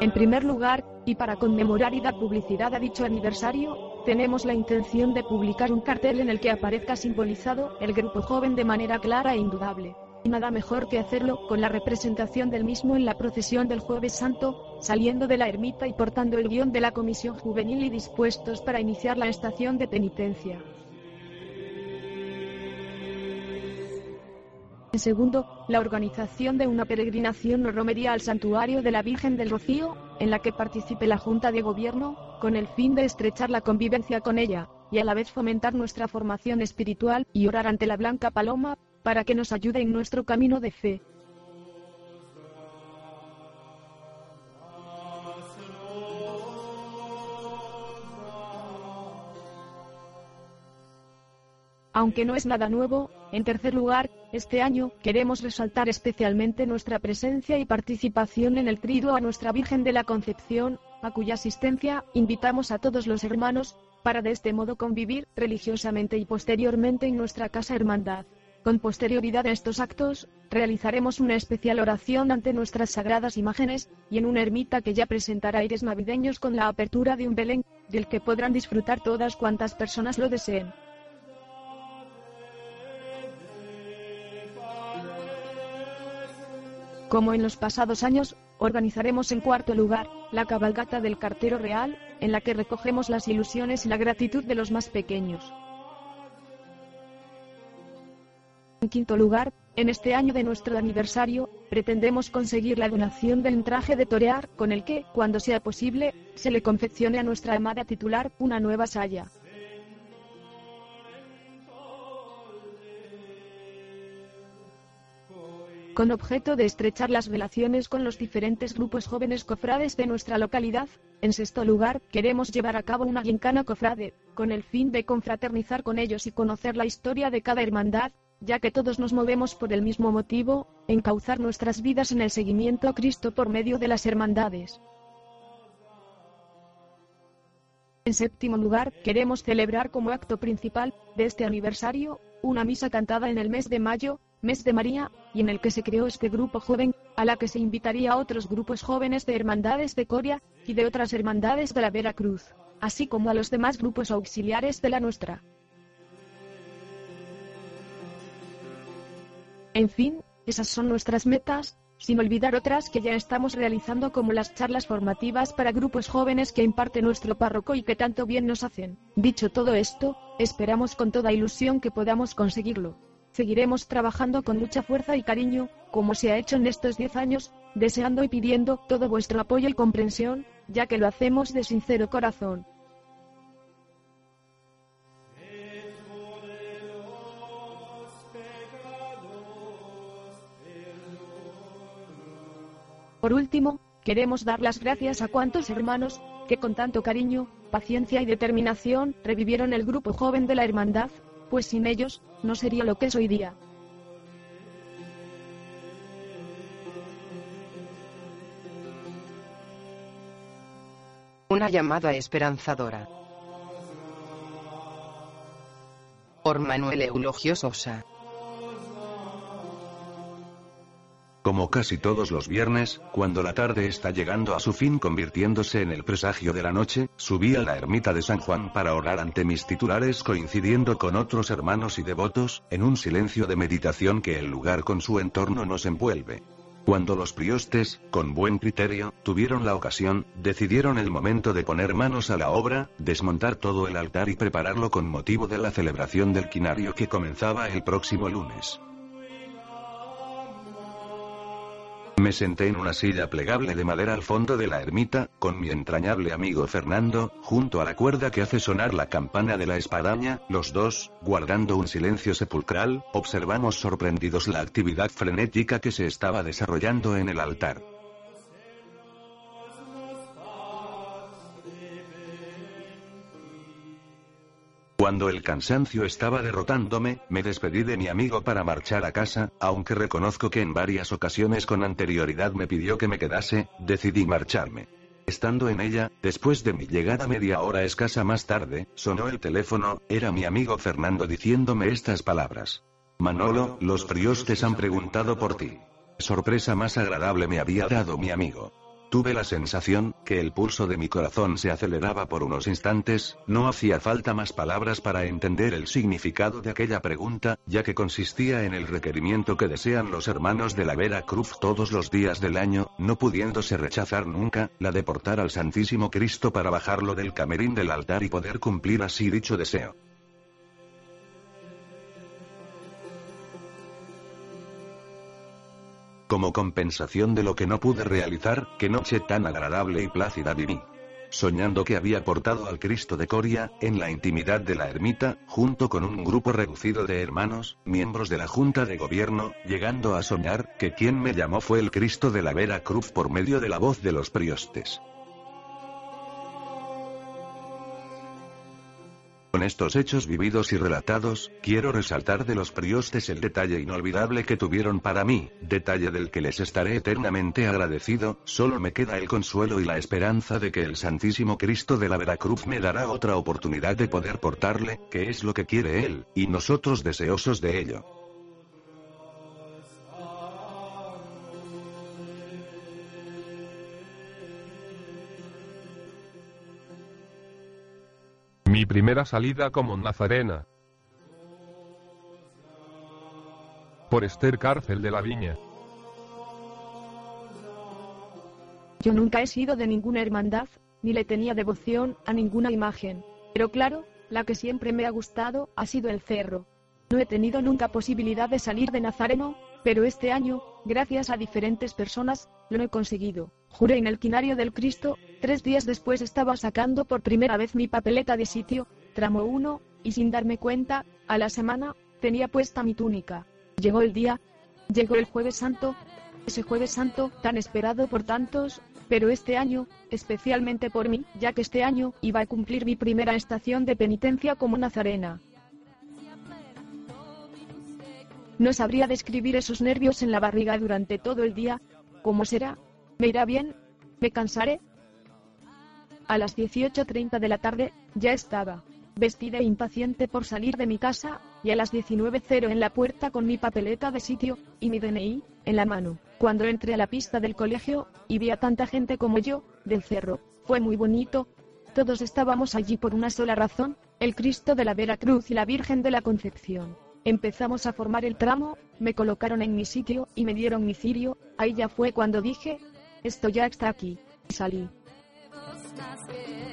En primer lugar, y para conmemorar y dar publicidad a dicho aniversario, tenemos la intención de publicar un cartel en el que aparezca simbolizado el grupo joven de manera clara e indudable. Y nada mejor que hacerlo con la representación del mismo en la procesión del Jueves Santo, saliendo de la ermita y portando el guion de la comisión juvenil y dispuestos para iniciar la estación de penitencia. En segundo, la organización de una peregrinación o romería al santuario de la Virgen del Rocío, en la que participe la Junta de Gobierno, con el fin de estrechar la convivencia con ella, y a la vez fomentar nuestra formación espiritual y orar ante la Blanca Paloma, para que nos ayude en nuestro camino de fe. Aunque no es nada nuevo, en tercer lugar, este año queremos resaltar especialmente nuestra presencia y participación en el triduo a nuestra Virgen de la Concepción, a cuya asistencia invitamos a todos los hermanos, para de este modo convivir religiosamente y posteriormente en nuestra casa hermandad. Con posterioridad a estos actos, realizaremos una especial oración ante nuestras sagradas imágenes, y en una ermita que ya presentará aires navideños con la apertura de un Belén, del que podrán disfrutar todas cuantas personas lo deseen. Como en los pasados años, organizaremos en cuarto lugar, la cabalgata del cartero real, en la que recogemos las ilusiones y la gratitud de los más pequeños. En quinto lugar, en este año de nuestro aniversario, pretendemos conseguir la donación del traje de torear, con el que, cuando sea posible, se le confeccione a nuestra amada titular una nueva saya. Con objeto de estrechar las relaciones con los diferentes grupos jóvenes cofrades de nuestra localidad. En sexto lugar, queremos llevar a cabo una gincana cofrade, con el fin de confraternizar con ellos y conocer la historia de cada hermandad, ya que todos nos movemos por el mismo motivo, encauzar nuestras vidas en el seguimiento a Cristo por medio de las hermandades. En séptimo lugar, queremos celebrar como acto principal de este aniversario, una misa cantada en el mes de mayo, mes de María, y en el que se creó este grupo joven, a la que se invitaría a otros grupos jóvenes de hermandades de Coria, y de otras hermandades de la Veracruz, así como a los demás grupos auxiliares de la nuestra. En fin, esas son nuestras metas, sin olvidar otras que ya estamos realizando como las charlas formativas para grupos jóvenes que imparte nuestro párroco y que tanto bien nos hacen. Dicho todo esto, esperamos con toda ilusión que podamos conseguirlo. Seguiremos trabajando con mucha fuerza y cariño, como se ha hecho en estos 10 años, deseando y pidiendo todo vuestro apoyo y comprensión, ya que lo hacemos de sincero corazón. Por último, queremos dar las gracias a cuantos hermanos, que con tanto cariño, paciencia y determinación, revivieron el grupo joven de la Hermandad, pues sin ellos, no sería lo que es hoy día. Una llamada esperanzadora. Por Manuel Eulogio Sosa. Como casi todos los viernes, cuando la tarde está llegando a su fin convirtiéndose en el presagio de la noche, subí a la ermita de San Juan para orar ante mis titulares coincidiendo con otros hermanos y devotos, en un silencio de meditación que el lugar con su entorno nos envuelve. Cuando los priostes, con buen criterio, tuvieron la ocasión, decidieron el momento de poner manos a la obra, desmontar todo el altar y prepararlo con motivo de la celebración del quinario que comenzaba el próximo lunes. Me senté en una silla plegable de madera al fondo de la ermita, con mi entrañable amigo Fernando, junto a la cuerda que hace sonar la campana de la espadaña, los dos, guardando un silencio sepulcral, observamos sorprendidos la actividad frenética que se estaba desarrollando en el altar. Cuando el cansancio estaba derrotándome, me despedí de mi amigo para marchar a casa, aunque reconozco que en varias ocasiones con anterioridad me pidió que me quedase, decidí marcharme. Estando en ella, después de mi llegada media hora escasa más tarde, sonó el teléfono, era mi amigo Fernando diciéndome estas palabras. Manolo, los priostes han preguntado por ti. Sorpresa más agradable me había dado mi amigo. Tuve la sensación, que el pulso de mi corazón se aceleraba por unos instantes, no hacía falta más palabras para entender el significado de aquella pregunta, ya que consistía en el requerimiento que desean los hermanos de la Vera Cruz todos los días del año, no pudiéndose rechazar nunca, la de portar al Santísimo Cristo para bajarlo del camerín del altar y poder cumplir así dicho deseo. Como compensación de lo que no pude realizar, qué noche tan agradable y plácida viví. Soñando que había portado al Cristo de Coria, en la intimidad de la ermita, junto con un grupo reducido de hermanos, miembros de la Junta de Gobierno, llegando a soñar, que quien me llamó fue el Cristo de la Vera Cruz por medio de la voz de los priostes. Con estos hechos vividos y relatados, quiero resaltar de los priostes el detalle inolvidable que tuvieron para mí, detalle del que les estaré eternamente agradecido, solo me queda el consuelo y la esperanza de que el Santísimo Cristo de la Veracruz me dará otra oportunidad de poder portarle, que es lo que quiere Él, y nosotros deseosos de ello. Primera salida como nazarena. Por Esther Cárcel de la Viña. Yo nunca he sido de ninguna hermandad, ni le tenía devoción a ninguna imagen. Pero claro, la que siempre me ha gustado ha sido el cerro. No he tenido nunca posibilidad de salir de Nazareno, pero este año, gracias a diferentes personas, lo he conseguido. Juré en el quinario del Cristo, tres días después estaba sacando por primera vez mi papeleta de sitio, tramo 1, y sin darme cuenta, a la semana, tenía puesta mi túnica. Llegó el día, llegó el jueves santo, ese jueves santo, tan esperado por tantos, pero este año, especialmente por mí, ya que este año iba a cumplir mi primera estación de penitencia como nazarena. No sabría describir esos nervios en la barriga durante todo el día. ¿Cómo será? ¿Me irá bien? ¿Me cansaré? A las 18.30 de la tarde, ya estaba, vestida e impaciente por salir de mi casa, y a las 19.00 en la puerta con mi papeleta de sitio, y mi DNI, en la mano. Cuando entré a la pista del colegio, y vi a tanta gente como yo, del cerro, fue muy bonito. Todos estábamos allí por una sola razón, el Cristo de la Vera Cruz y la Virgen de la Concepción. Empezamos a formar el tramo, me colocaron en mi sitio y me dieron mi cirio, ahí ya fue cuando dije, esto ya está aquí, y salí.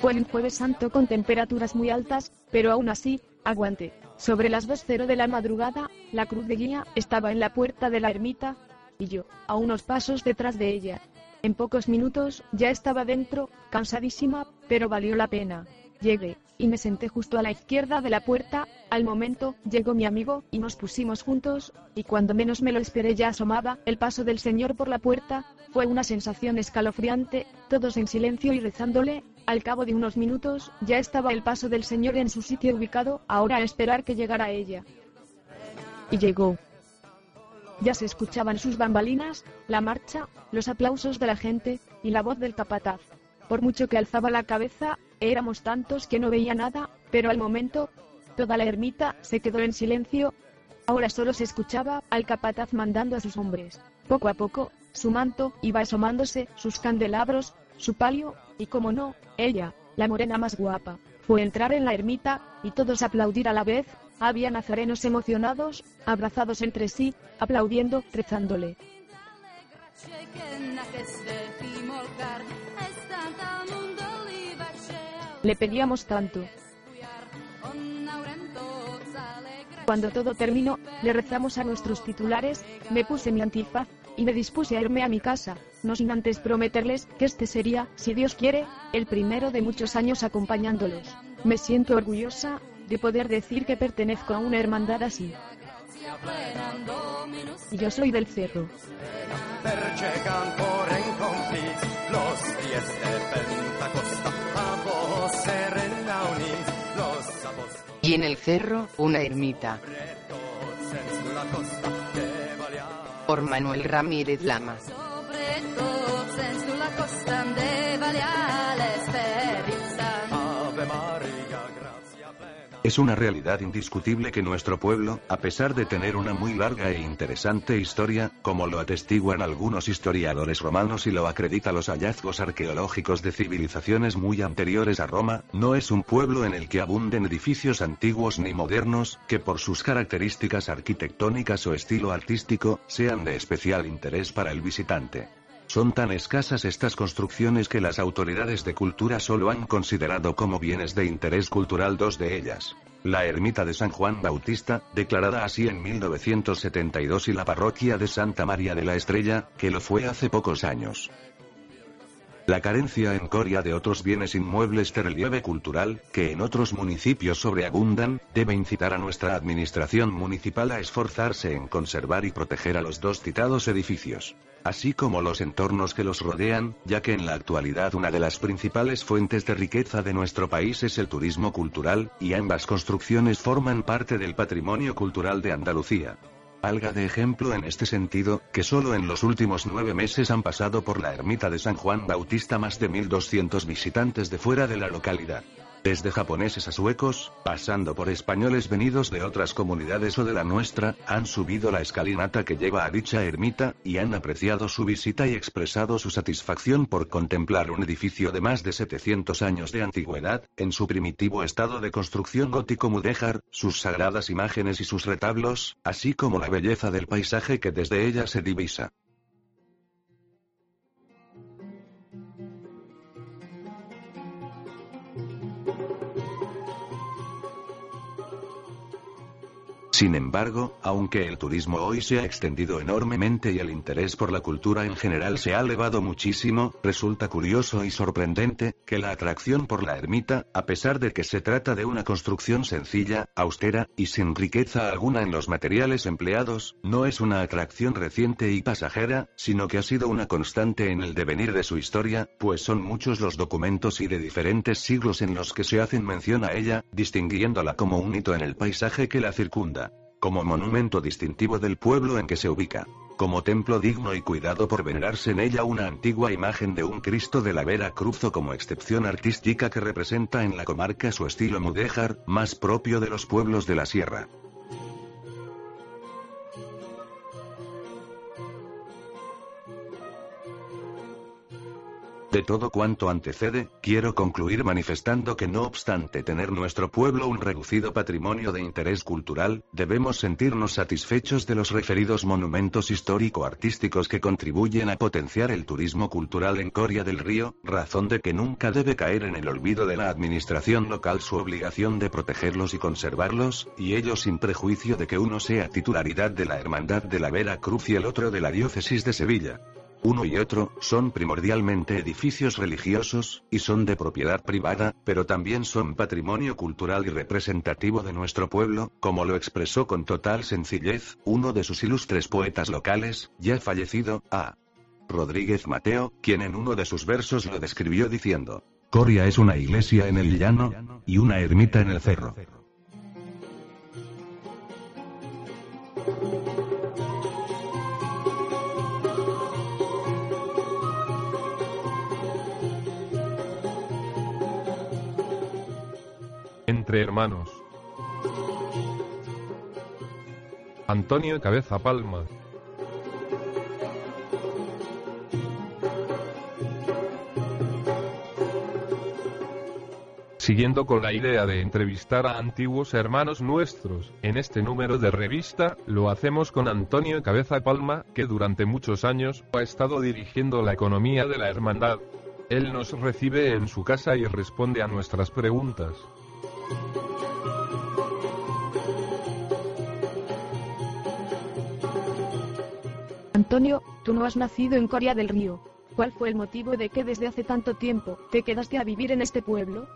Fue un jueves santo con temperaturas muy altas, pero aún así, aguante. Sobre las 2.00 de la madrugada, la cruz de guía estaba en la puerta de la ermita, y yo, a unos pasos detrás de ella. En pocos minutos, ya estaba dentro, cansadísima, pero valió la pena. Llegué, y me senté justo a la izquierda de la puerta, al momento, llegó mi amigo, y nos pusimos juntos, y cuando menos me lo esperé ya asomaba, el paso del Señor por la puerta, fue una sensación escalofriante, todos en silencio y rezándole, al cabo de unos minutos, ya estaba el paso del Señor en su sitio ubicado, ahora a esperar que llegara ella. Y llegó. Ya se escuchaban sus bambalinas, la marcha, los aplausos de la gente, y la voz del capataz. Por mucho que alzaba la cabeza, éramos tantos que no veía nada, pero al momento, toda la ermita se quedó en silencio. Ahora solo se escuchaba al capataz mandando a sus hombres. Poco a poco, su manto iba asomándose, sus candelabros, su palio, y como no, ella, la morena más guapa, fue entrar en la ermita, y todos aplaudir a la vez, había nazarenos emocionados, abrazados entre sí, aplaudiendo, rezándole. Le pedíamos tanto. Cuando todo terminó, le rezamos a nuestros titulares, me puse mi antifaz, y me dispuse a irme a mi casa, no sin antes prometerles que este sería, si Dios quiere, el primero de muchos años acompañándolos. Me siento orgullosa, de poder decir que pertenezco a una hermandad así. Yo soy del cerro. Y en el cerro, una ermita. Por Manuel Ramírez Lama. Es una realidad indiscutible que nuestro pueblo, a pesar de tener una muy larga e interesante historia, como lo atestiguan algunos historiadores romanos y lo acredita los hallazgos arqueológicos de civilizaciones muy anteriores a Roma, no es un pueblo en el que abunden edificios antiguos ni modernos, que por sus características arquitectónicas o estilo artístico, sean de especial interés para el visitante. Son tan escasas estas construcciones que las autoridades de cultura solo han considerado como bienes de interés cultural dos de ellas. La ermita de San Juan Bautista, declarada así en 1972 y la parroquia de Santa María de la Estrella, que lo fue hace pocos años. La carencia en Coria de otros bienes inmuebles de relieve cultural, que en otros municipios sobreabundan, debe incitar a nuestra administración municipal a esforzarse en conservar y proteger a los dos citados edificios así como los entornos que los rodean, ya que en la actualidad una de las principales fuentes de riqueza de nuestro país es el turismo cultural, y ambas construcciones forman parte del patrimonio cultural de Andalucía. Alga de ejemplo en este sentido, que solo en los últimos nueve meses han pasado por la ermita de San Juan Bautista más de 1.200 visitantes de fuera de la localidad. Desde japoneses a suecos, pasando por españoles venidos de otras comunidades o de la nuestra, han subido la escalinata que lleva a dicha ermita, y han apreciado su visita y expresado su satisfacción por contemplar un edificio de más de 700 años de antigüedad, en su primitivo estado de construcción gótico mudéjar, sus sagradas imágenes y sus retablos, así como la belleza del paisaje que desde ella se divisa. Sin embargo, aunque el turismo hoy se ha extendido enormemente y el interés por la cultura en general se ha elevado muchísimo, resulta curioso y sorprendente, que la atracción por la ermita, a pesar de que se trata de una construcción sencilla, austera, y sin riqueza alguna en los materiales empleados, no es una atracción reciente y pasajera, sino que ha sido una constante en el devenir de su historia, pues son muchos los documentos y de diferentes siglos en los que se hacen mención a ella, distinguiéndola como un hito en el paisaje que la circunda como monumento distintivo del pueblo en que se ubica, como templo digno y cuidado por venerarse en ella una antigua imagen de un Cristo de la Vera Cruz o como excepción artística que representa en la comarca su estilo mudéjar, más propio de los pueblos de la sierra. De todo cuanto antecede, quiero concluir manifestando que no obstante tener nuestro pueblo un reducido patrimonio de interés cultural, debemos sentirnos satisfechos de los referidos monumentos histórico-artísticos que contribuyen a potenciar el turismo cultural en Coria del Río, razón de que nunca debe caer en el olvido de la administración local su obligación de protegerlos y conservarlos, y ello sin prejuicio de que uno sea titularidad de la Hermandad de la Vera Cruz y el otro de la Diócesis de Sevilla. Uno y otro, son primordialmente edificios religiosos, y son de propiedad privada, pero también son patrimonio cultural y representativo de nuestro pueblo, como lo expresó con total sencillez, uno de sus ilustres poetas locales, ya fallecido, A. Rodríguez Mateo, quien en uno de sus versos lo describió diciendo, Coria es una iglesia en el llano, y una ermita en el cerro. Hermanos. Antonio Cabeza Palma. Siguiendo con la idea de entrevistar a antiguos hermanos nuestros, en este número de revista, lo hacemos con Antonio Cabeza Palma, que durante muchos años ha estado dirigiendo la economía de la hermandad. Él nos recibe en su casa y responde a nuestras preguntas. Antonio, tú no has nacido en Coria del Río. ¿Cuál fue el motivo de que desde hace tanto tiempo te quedaste a vivir en este pueblo?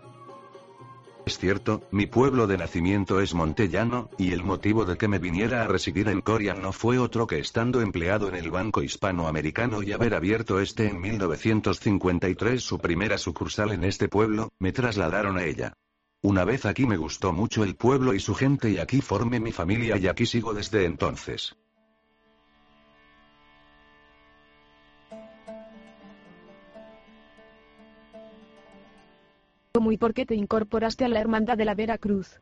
Es cierto, mi pueblo de nacimiento es Montellano, y el motivo de que me viniera a residir en Coria no fue otro que estando empleado en el Banco Hispanoamericano y haber abierto este en 1953 su primera sucursal en este pueblo, me trasladaron a ella. Una vez aquí me gustó mucho el pueblo y su gente y aquí formé mi familia y aquí sigo desde entonces. ¿Cómo y por qué te incorporaste a la Hermandad de la Vera Cruz?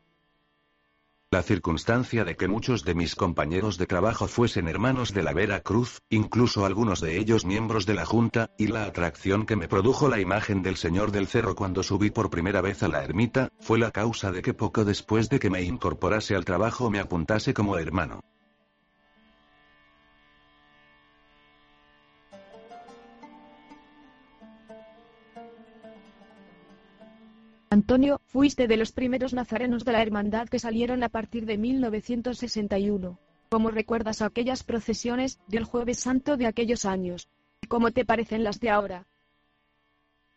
La circunstancia de que muchos de mis compañeros de trabajo fuesen hermanos de la Vera Cruz, incluso algunos de ellos miembros de la Junta, y la atracción que me produjo la imagen del Señor del Cerro cuando subí por primera vez a la ermita, fue la causa de que poco después de que me incorporase al trabajo me apuntase como hermano. Antonio, fuiste de los primeros nazarenos de la hermandad que salieron a partir de 1961. ¿Cómo recuerdas aquellas procesiones del jueves santo de aquellos años? ¿Cómo te parecen las de ahora?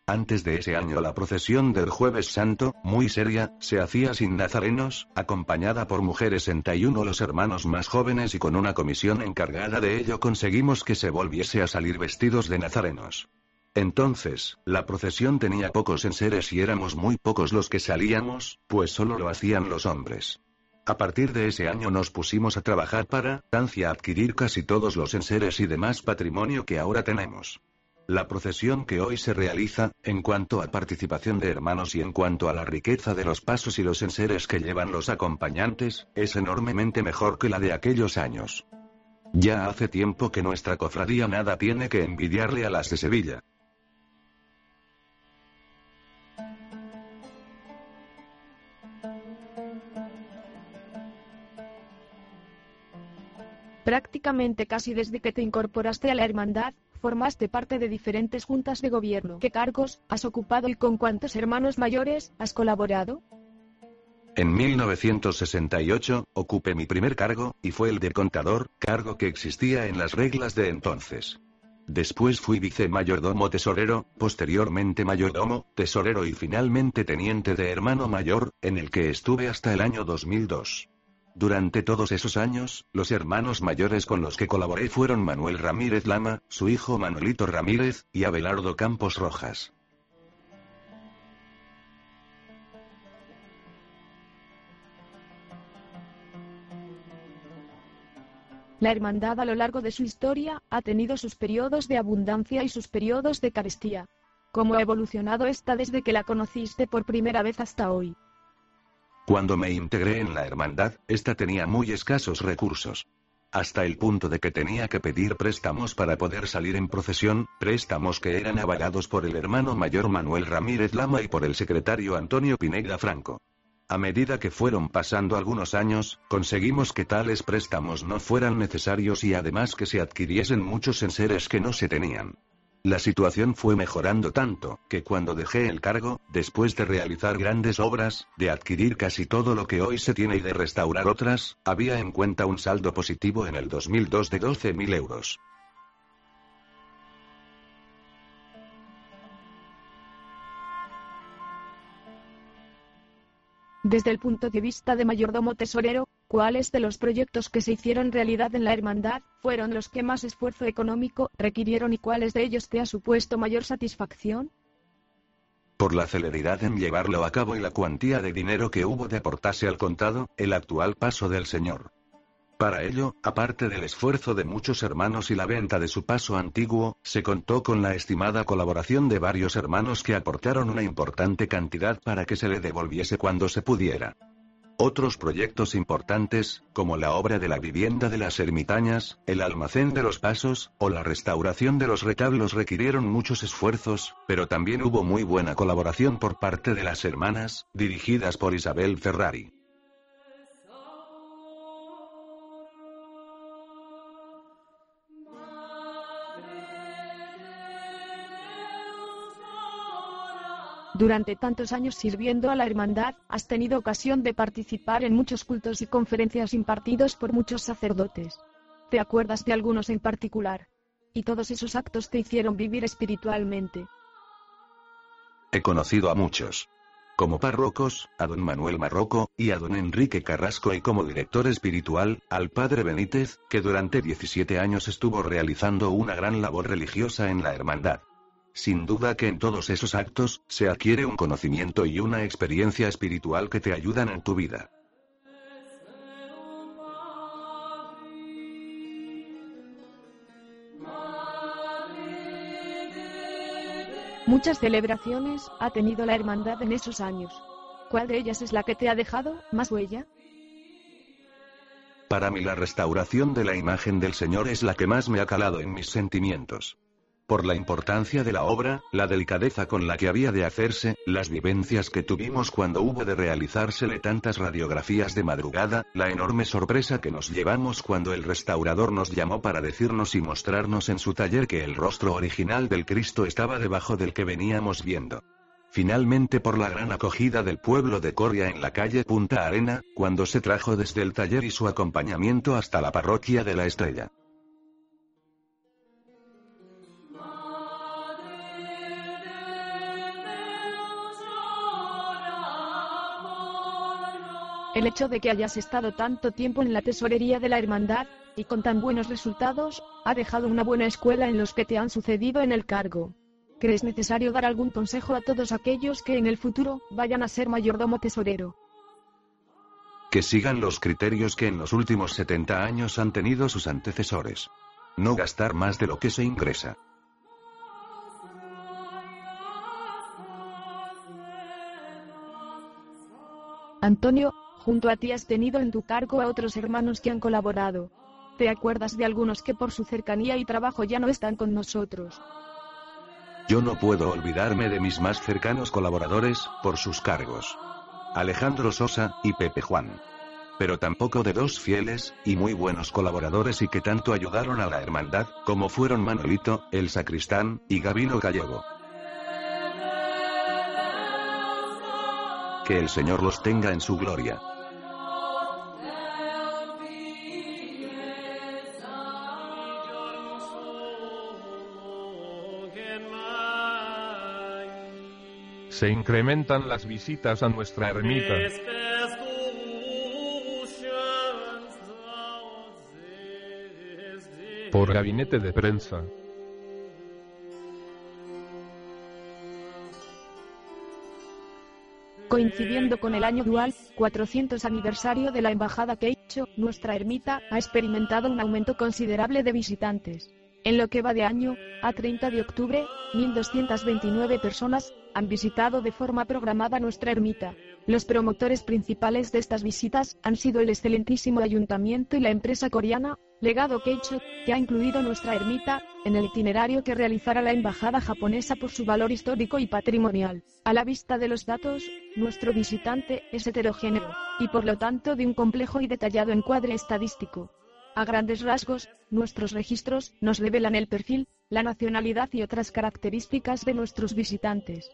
Antes de ese año la procesión del jueves santo, muy seria, se hacía sin nazarenos, acompañada por mujeres 61 los hermanos más jóvenes y con una comisión encargada de ello conseguimos que se volviese a salir vestidos de nazarenos. Entonces, la procesión tenía pocos enseres y éramos muy pocos los que salíamos, pues solo lo hacían los hombres. A partir de ese año nos pusimos a trabajar para, Tancia, adquirir casi todos los enseres y demás patrimonio que ahora tenemos. La procesión que hoy se realiza, en cuanto a participación de hermanos y en cuanto a la riqueza de los pasos y los enseres que llevan los acompañantes, es enormemente mejor que la de aquellos años. Ya hace tiempo que nuestra cofradía nada tiene que envidiarle a las de Sevilla. Prácticamente casi desde que te incorporaste a la hermandad, formaste parte de diferentes juntas de gobierno. ¿Qué cargos has ocupado y con cuántos hermanos mayores has colaborado? En 1968, ocupé mi primer cargo, y fue el de contador, cargo que existía en las reglas de entonces. Después fui vicemayordomo tesorero, posteriormente mayordomo, tesorero y finalmente teniente de hermano mayor, en el que estuve hasta el año 2002. Durante todos esos años, los hermanos mayores con los que colaboré fueron Manuel Ramírez Lama, su hijo Manuelito Ramírez, y Abelardo Campos Rojas. La hermandad a lo largo de su historia ha tenido sus periodos de abundancia y sus periodos de carestía. ¿Cómo ha evolucionado esta desde que la conociste por primera vez hasta hoy? Cuando me integré en la hermandad, esta tenía muy escasos recursos. Hasta el punto de que tenía que pedir préstamos para poder salir en procesión, préstamos que eran avalados por el hermano mayor Manuel Ramírez Lama y por el secretario Antonio Pineda Franco. A medida que fueron pasando algunos años, conseguimos que tales préstamos no fueran necesarios y además que se adquiriesen muchos enseres que no se tenían. La situación fue mejorando tanto, que cuando dejé el cargo, después de realizar grandes obras, de adquirir casi todo lo que hoy se tiene y de restaurar otras, había en cuenta un saldo positivo en el 2002 de 12.000 euros. Desde el punto de vista de mayordomo tesorero, ¿cuáles de los proyectos que se hicieron realidad en la hermandad fueron los que más esfuerzo económico requirieron y cuáles de ellos te ha supuesto mayor satisfacción? Por la celeridad en llevarlo a cabo y la cuantía de dinero que hubo de aportarse al contado, el actual paso del Señor. Para ello, aparte del esfuerzo de muchos hermanos y la venta de su paso antiguo, se contó con la estimada colaboración de varios hermanos que aportaron una importante cantidad para que se le devolviese cuando se pudiera. Otros proyectos importantes, como la obra de la vivienda de las ermitañas, el almacén de los pasos, o la restauración de los retablos requirieron muchos esfuerzos, pero también hubo muy buena colaboración por parte de las hermanas, dirigidas por Isabel Ferrari. Durante tantos años sirviendo a la hermandad, has tenido ocasión de participar en muchos cultos y conferencias impartidos por muchos sacerdotes. ¿Te acuerdas de algunos en particular? Y todos esos actos te hicieron vivir espiritualmente. He conocido a muchos. Como párrocos, a don Manuel Marroco, y a don Enrique Carrasco y como director espiritual, al padre Benítez, que durante 17 años estuvo realizando una gran labor religiosa en la hermandad. Sin duda que en todos esos actos, se adquiere un conocimiento y una experiencia espiritual que te ayudan en tu vida. Muchas celebraciones ha tenido la hermandad en esos años. ¿Cuál de ellas es la que te ha dejado más huella? Para mí la restauración de la imagen del Señor es la que más me ha calado en mis sentimientos. Por la importancia de la obra, la delicadeza con la que había de hacerse, las vivencias que tuvimos cuando hubo de realizársele tantas radiografías de madrugada, la enorme sorpresa que nos llevamos cuando el restaurador nos llamó para decirnos y mostrarnos en su taller que el rostro original del Cristo estaba debajo del que veníamos viendo. Finalmente por la gran acogida del pueblo de Coria en la calle Punta Arena, cuando se trajo desde el taller y su acompañamiento hasta la parroquia de la Estrella. El hecho de que hayas estado tanto tiempo en la tesorería de la hermandad, y con tan buenos resultados, ha dejado una buena escuela en los que te han sucedido en el cargo. ¿Crees necesario dar algún consejo a todos aquellos que en el futuro vayan a ser mayordomo tesorero? Que sigan los criterios que en los últimos 70 años han tenido sus antecesores. No gastar más de lo que se ingresa. Antonio, junto a ti has tenido en tu cargo a otros hermanos que han colaborado. ¿Te acuerdas de algunos que por su cercanía y trabajo ya no están con nosotros? Yo no puedo olvidarme de mis más cercanos colaboradores, por sus cargos. Alejandro Sosa, y Pepe Juan. Pero tampoco de dos fieles, y muy buenos colaboradores y que tanto ayudaron a la hermandad, como fueron Manolito, el sacristán, y Gabino Gallego. Que el Señor los tenga en su gloria. Se incrementan las visitas a nuestra ermita. Por gabinete de prensa. Coincidiendo con el año dual, 400 aniversario de la embajada Queicho, nuestra ermita ha experimentado un aumento considerable de visitantes. En lo que va de año, a 30 de octubre, 1.229 personas han visitado de forma programada nuestra ermita. Los promotores principales de estas visitas han sido el excelentísimo ayuntamiento y la empresa coreana, Legado Keicho, que ha incluido nuestra ermita en el itinerario que realizará la embajada japonesa por su valor histórico y patrimonial. A la vista de los datos, nuestro visitante es heterogéneo, y por lo tanto de un complejo y detallado encuadre estadístico. A grandes rasgos, nuestros registros nos revelan el perfil, la nacionalidad y otras características de nuestros visitantes.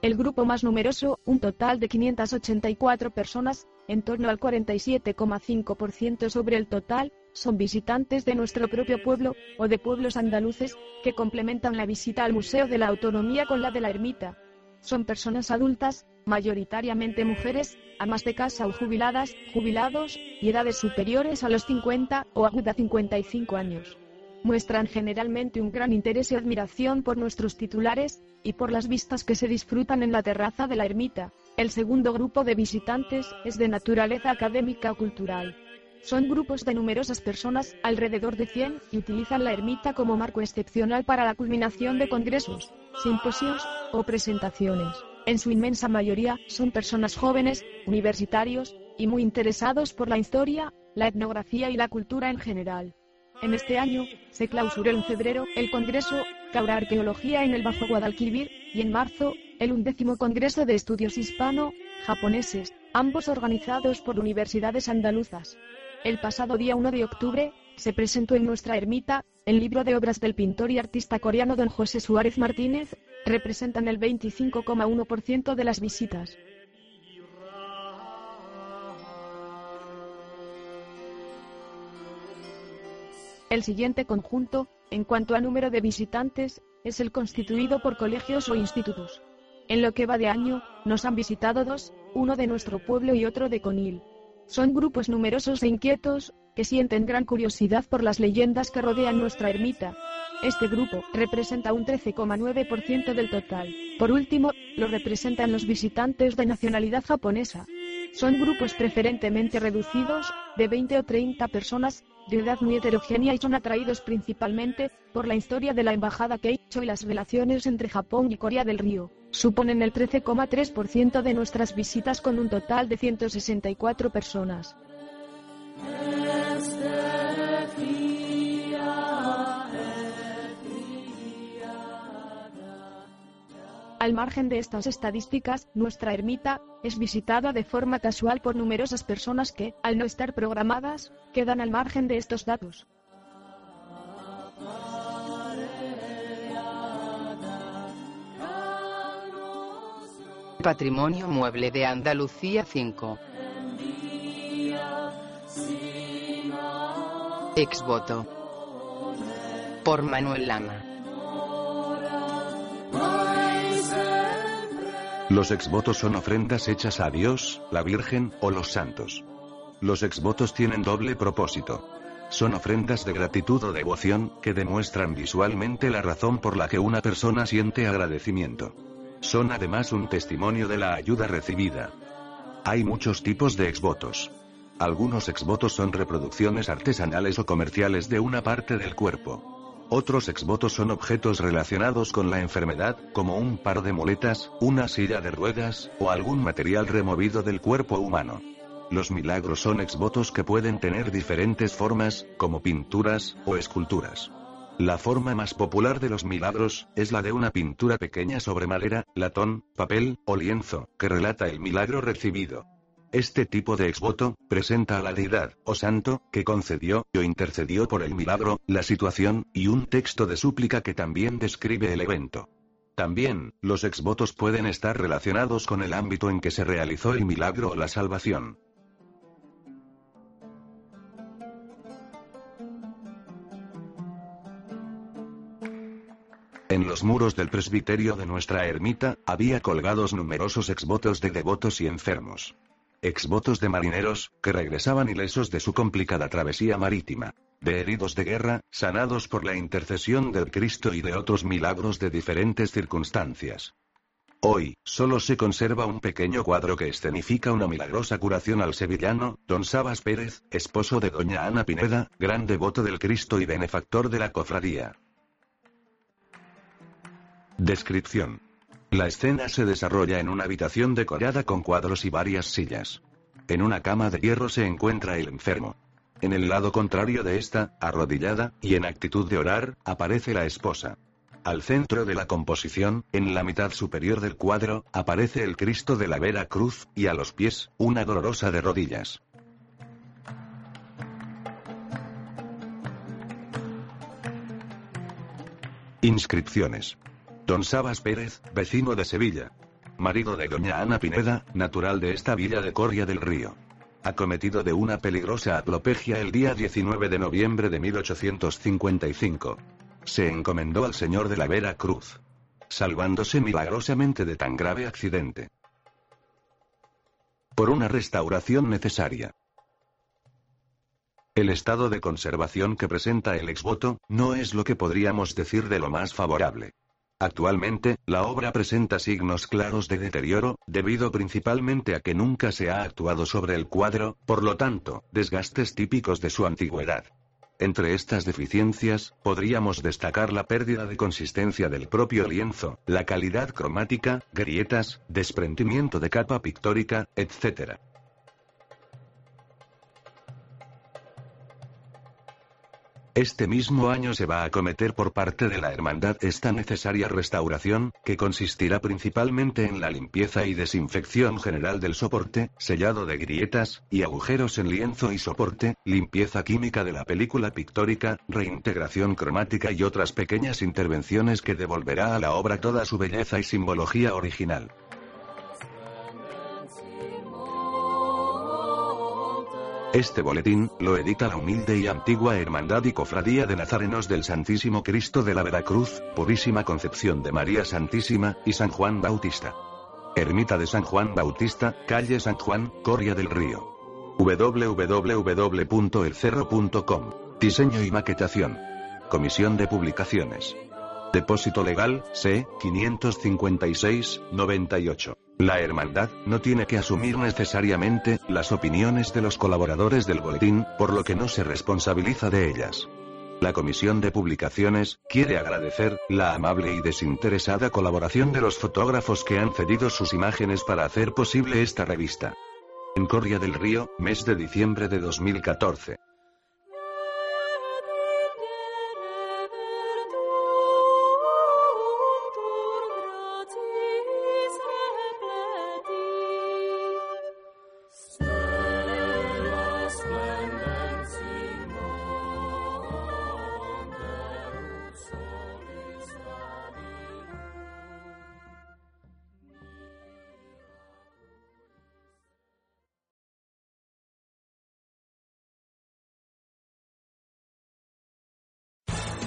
El grupo más numeroso, un total de 584 personas, en torno al 47,5% sobre el total, son visitantes de nuestro propio pueblo, o de pueblos andaluces, que complementan la visita al Museo de la Autonomía con la de la ermita. Son personas adultas, mayoritariamente mujeres, amas de casa o jubiladas, jubilados, y edades superiores a los 50 o aguda 55 años muestran generalmente un gran interés y admiración por nuestros titulares, y por las vistas que se disfrutan en la terraza de la ermita. El segundo grupo de visitantes es de naturaleza académica o cultural. Son grupos de numerosas personas, alrededor de 100, y utilizan la ermita como marco excepcional para la culminación de congresos, simposios o presentaciones. En su inmensa mayoría, son personas jóvenes, universitarios, y muy interesados por la historia, la etnografía y la cultura en general. En este año, se clausuró en febrero el Congreso Caura Arqueología en el Bajo Guadalquivir, y en marzo, el undécimo Congreso de Estudios Hispano-Japoneses, ambos organizados por universidades andaluzas. El pasado día 1 de octubre, se presentó en nuestra ermita, el libro de obras del pintor y artista coreano don José Suárez Martínez, representan el 25,1% de las visitas. El siguiente conjunto, en cuanto a número de visitantes, es el constituido por colegios o institutos. En lo que va de año, nos han visitado dos, uno de nuestro pueblo y otro de Conil. Son grupos numerosos e inquietos, que sienten gran curiosidad por las leyendas que rodean nuestra ermita. Este grupo representa un 13,9% del total. Por último, lo representan los visitantes de nacionalidad japonesa. Son grupos preferentemente reducidos, de 20 o 30 personas, de edad muy heterogénea y son atraídos principalmente por la historia de la embajada Keicho y las relaciones entre Japón y Corea del Río. Suponen el 13,3% de nuestras visitas con un total de 164 personas. Al margen de estas estadísticas, nuestra ermita es visitada de forma casual por numerosas personas que, al no estar programadas, quedan al margen de estos datos. Patrimonio Mueble de Andalucía 5. Exvoto. Por Manuel Lama. Los exvotos son ofrendas hechas a Dios, la Virgen o los santos. Los exvotos tienen doble propósito. Son ofrendas de gratitud o devoción, que demuestran visualmente la razón por la que una persona siente agradecimiento. Son además un testimonio de la ayuda recibida. Hay muchos tipos de exvotos. Algunos exvotos son reproducciones artesanales o comerciales de una parte del cuerpo. Otros exvotos son objetos relacionados con la enfermedad, como un par de muletas, una silla de ruedas, o algún material removido del cuerpo humano. Los milagros son exvotos que pueden tener diferentes formas, como pinturas, o esculturas. La forma más popular de los milagros, es la de una pintura pequeña sobre madera, latón, papel, o lienzo, que relata el milagro recibido. Este tipo de exvoto, presenta a la deidad, o santo, que concedió, o intercedió por el milagro, la situación, y un texto de súplica que también describe el evento. También, los exvotos pueden estar relacionados con el ámbito en que se realizó el milagro o la salvación. En los muros del presbiterio de nuestra ermita, había colgados numerosos exvotos de devotos y enfermos exvotos de marineros, que regresaban ilesos de su complicada travesía marítima, de heridos de guerra, sanados por la intercesión del Cristo y de otros milagros de diferentes circunstancias. Hoy, solo se conserva un pequeño cuadro que escenifica una milagrosa curación al sevillano, don Sabas Pérez, esposo de doña Ana Pineda, gran devoto del Cristo y benefactor de la cofradía. Descripción. La escena se desarrolla en una habitación decorada con cuadros y varias sillas. En una cama de hierro se encuentra el enfermo. En el lado contrario de esta, arrodillada, y en actitud de orar, aparece la esposa. Al centro de la composición, en la mitad superior del cuadro, aparece el Cristo de la Vera Cruz, y a los pies, una dolorosa de rodillas. Inscripciones. Don Sabas Pérez, vecino de Sevilla. Marido de doña Ana Pineda, natural de esta villa de Coria del Río. Acometido de una peligrosa alopecia el día 19 de noviembre de 1855. Se encomendó al señor de la Vera Cruz. Salvándose milagrosamente de tan grave accidente. Por una restauración necesaria. El estado de conservación que presenta el exvoto, no es lo que podríamos decir de lo más favorable. Actualmente, la obra presenta signos claros de deterioro, debido principalmente a que nunca se ha actuado sobre el cuadro, por lo tanto, desgastes típicos de su antigüedad. Entre estas deficiencias, podríamos destacar la pérdida de consistencia del propio lienzo, la calidad cromática, grietas, desprendimiento de capa pictórica, etc. Este mismo año se va a acometer por parte de la Hermandad esta necesaria restauración, que consistirá principalmente en la limpieza y desinfección general del soporte, sellado de grietas, y agujeros en lienzo y soporte, limpieza química de la película pictórica, reintegración cromática y otras pequeñas intervenciones que devolverá a la obra toda su belleza y simbología original. Este boletín, lo edita la humilde y antigua Hermandad y Cofradía de Nazarenos del Santísimo Cristo de la Veracruz, Purísima Concepción de María Santísima, y San Juan Bautista. Ermita de San Juan Bautista, calle San Juan, Coria del Río. www.elcerro.com. Diseño y maquetación. Comisión de Publicaciones. Depósito legal, C, 556, 98. La hermandad no tiene que asumir necesariamente las opiniones de los colaboradores del boletín, por lo que no se responsabiliza de ellas. La Comisión de Publicaciones quiere agradecer la amable y desinteresada colaboración de los fotógrafos que han cedido sus imágenes para hacer posible esta revista. En Corria del Río, mes de diciembre de 2014.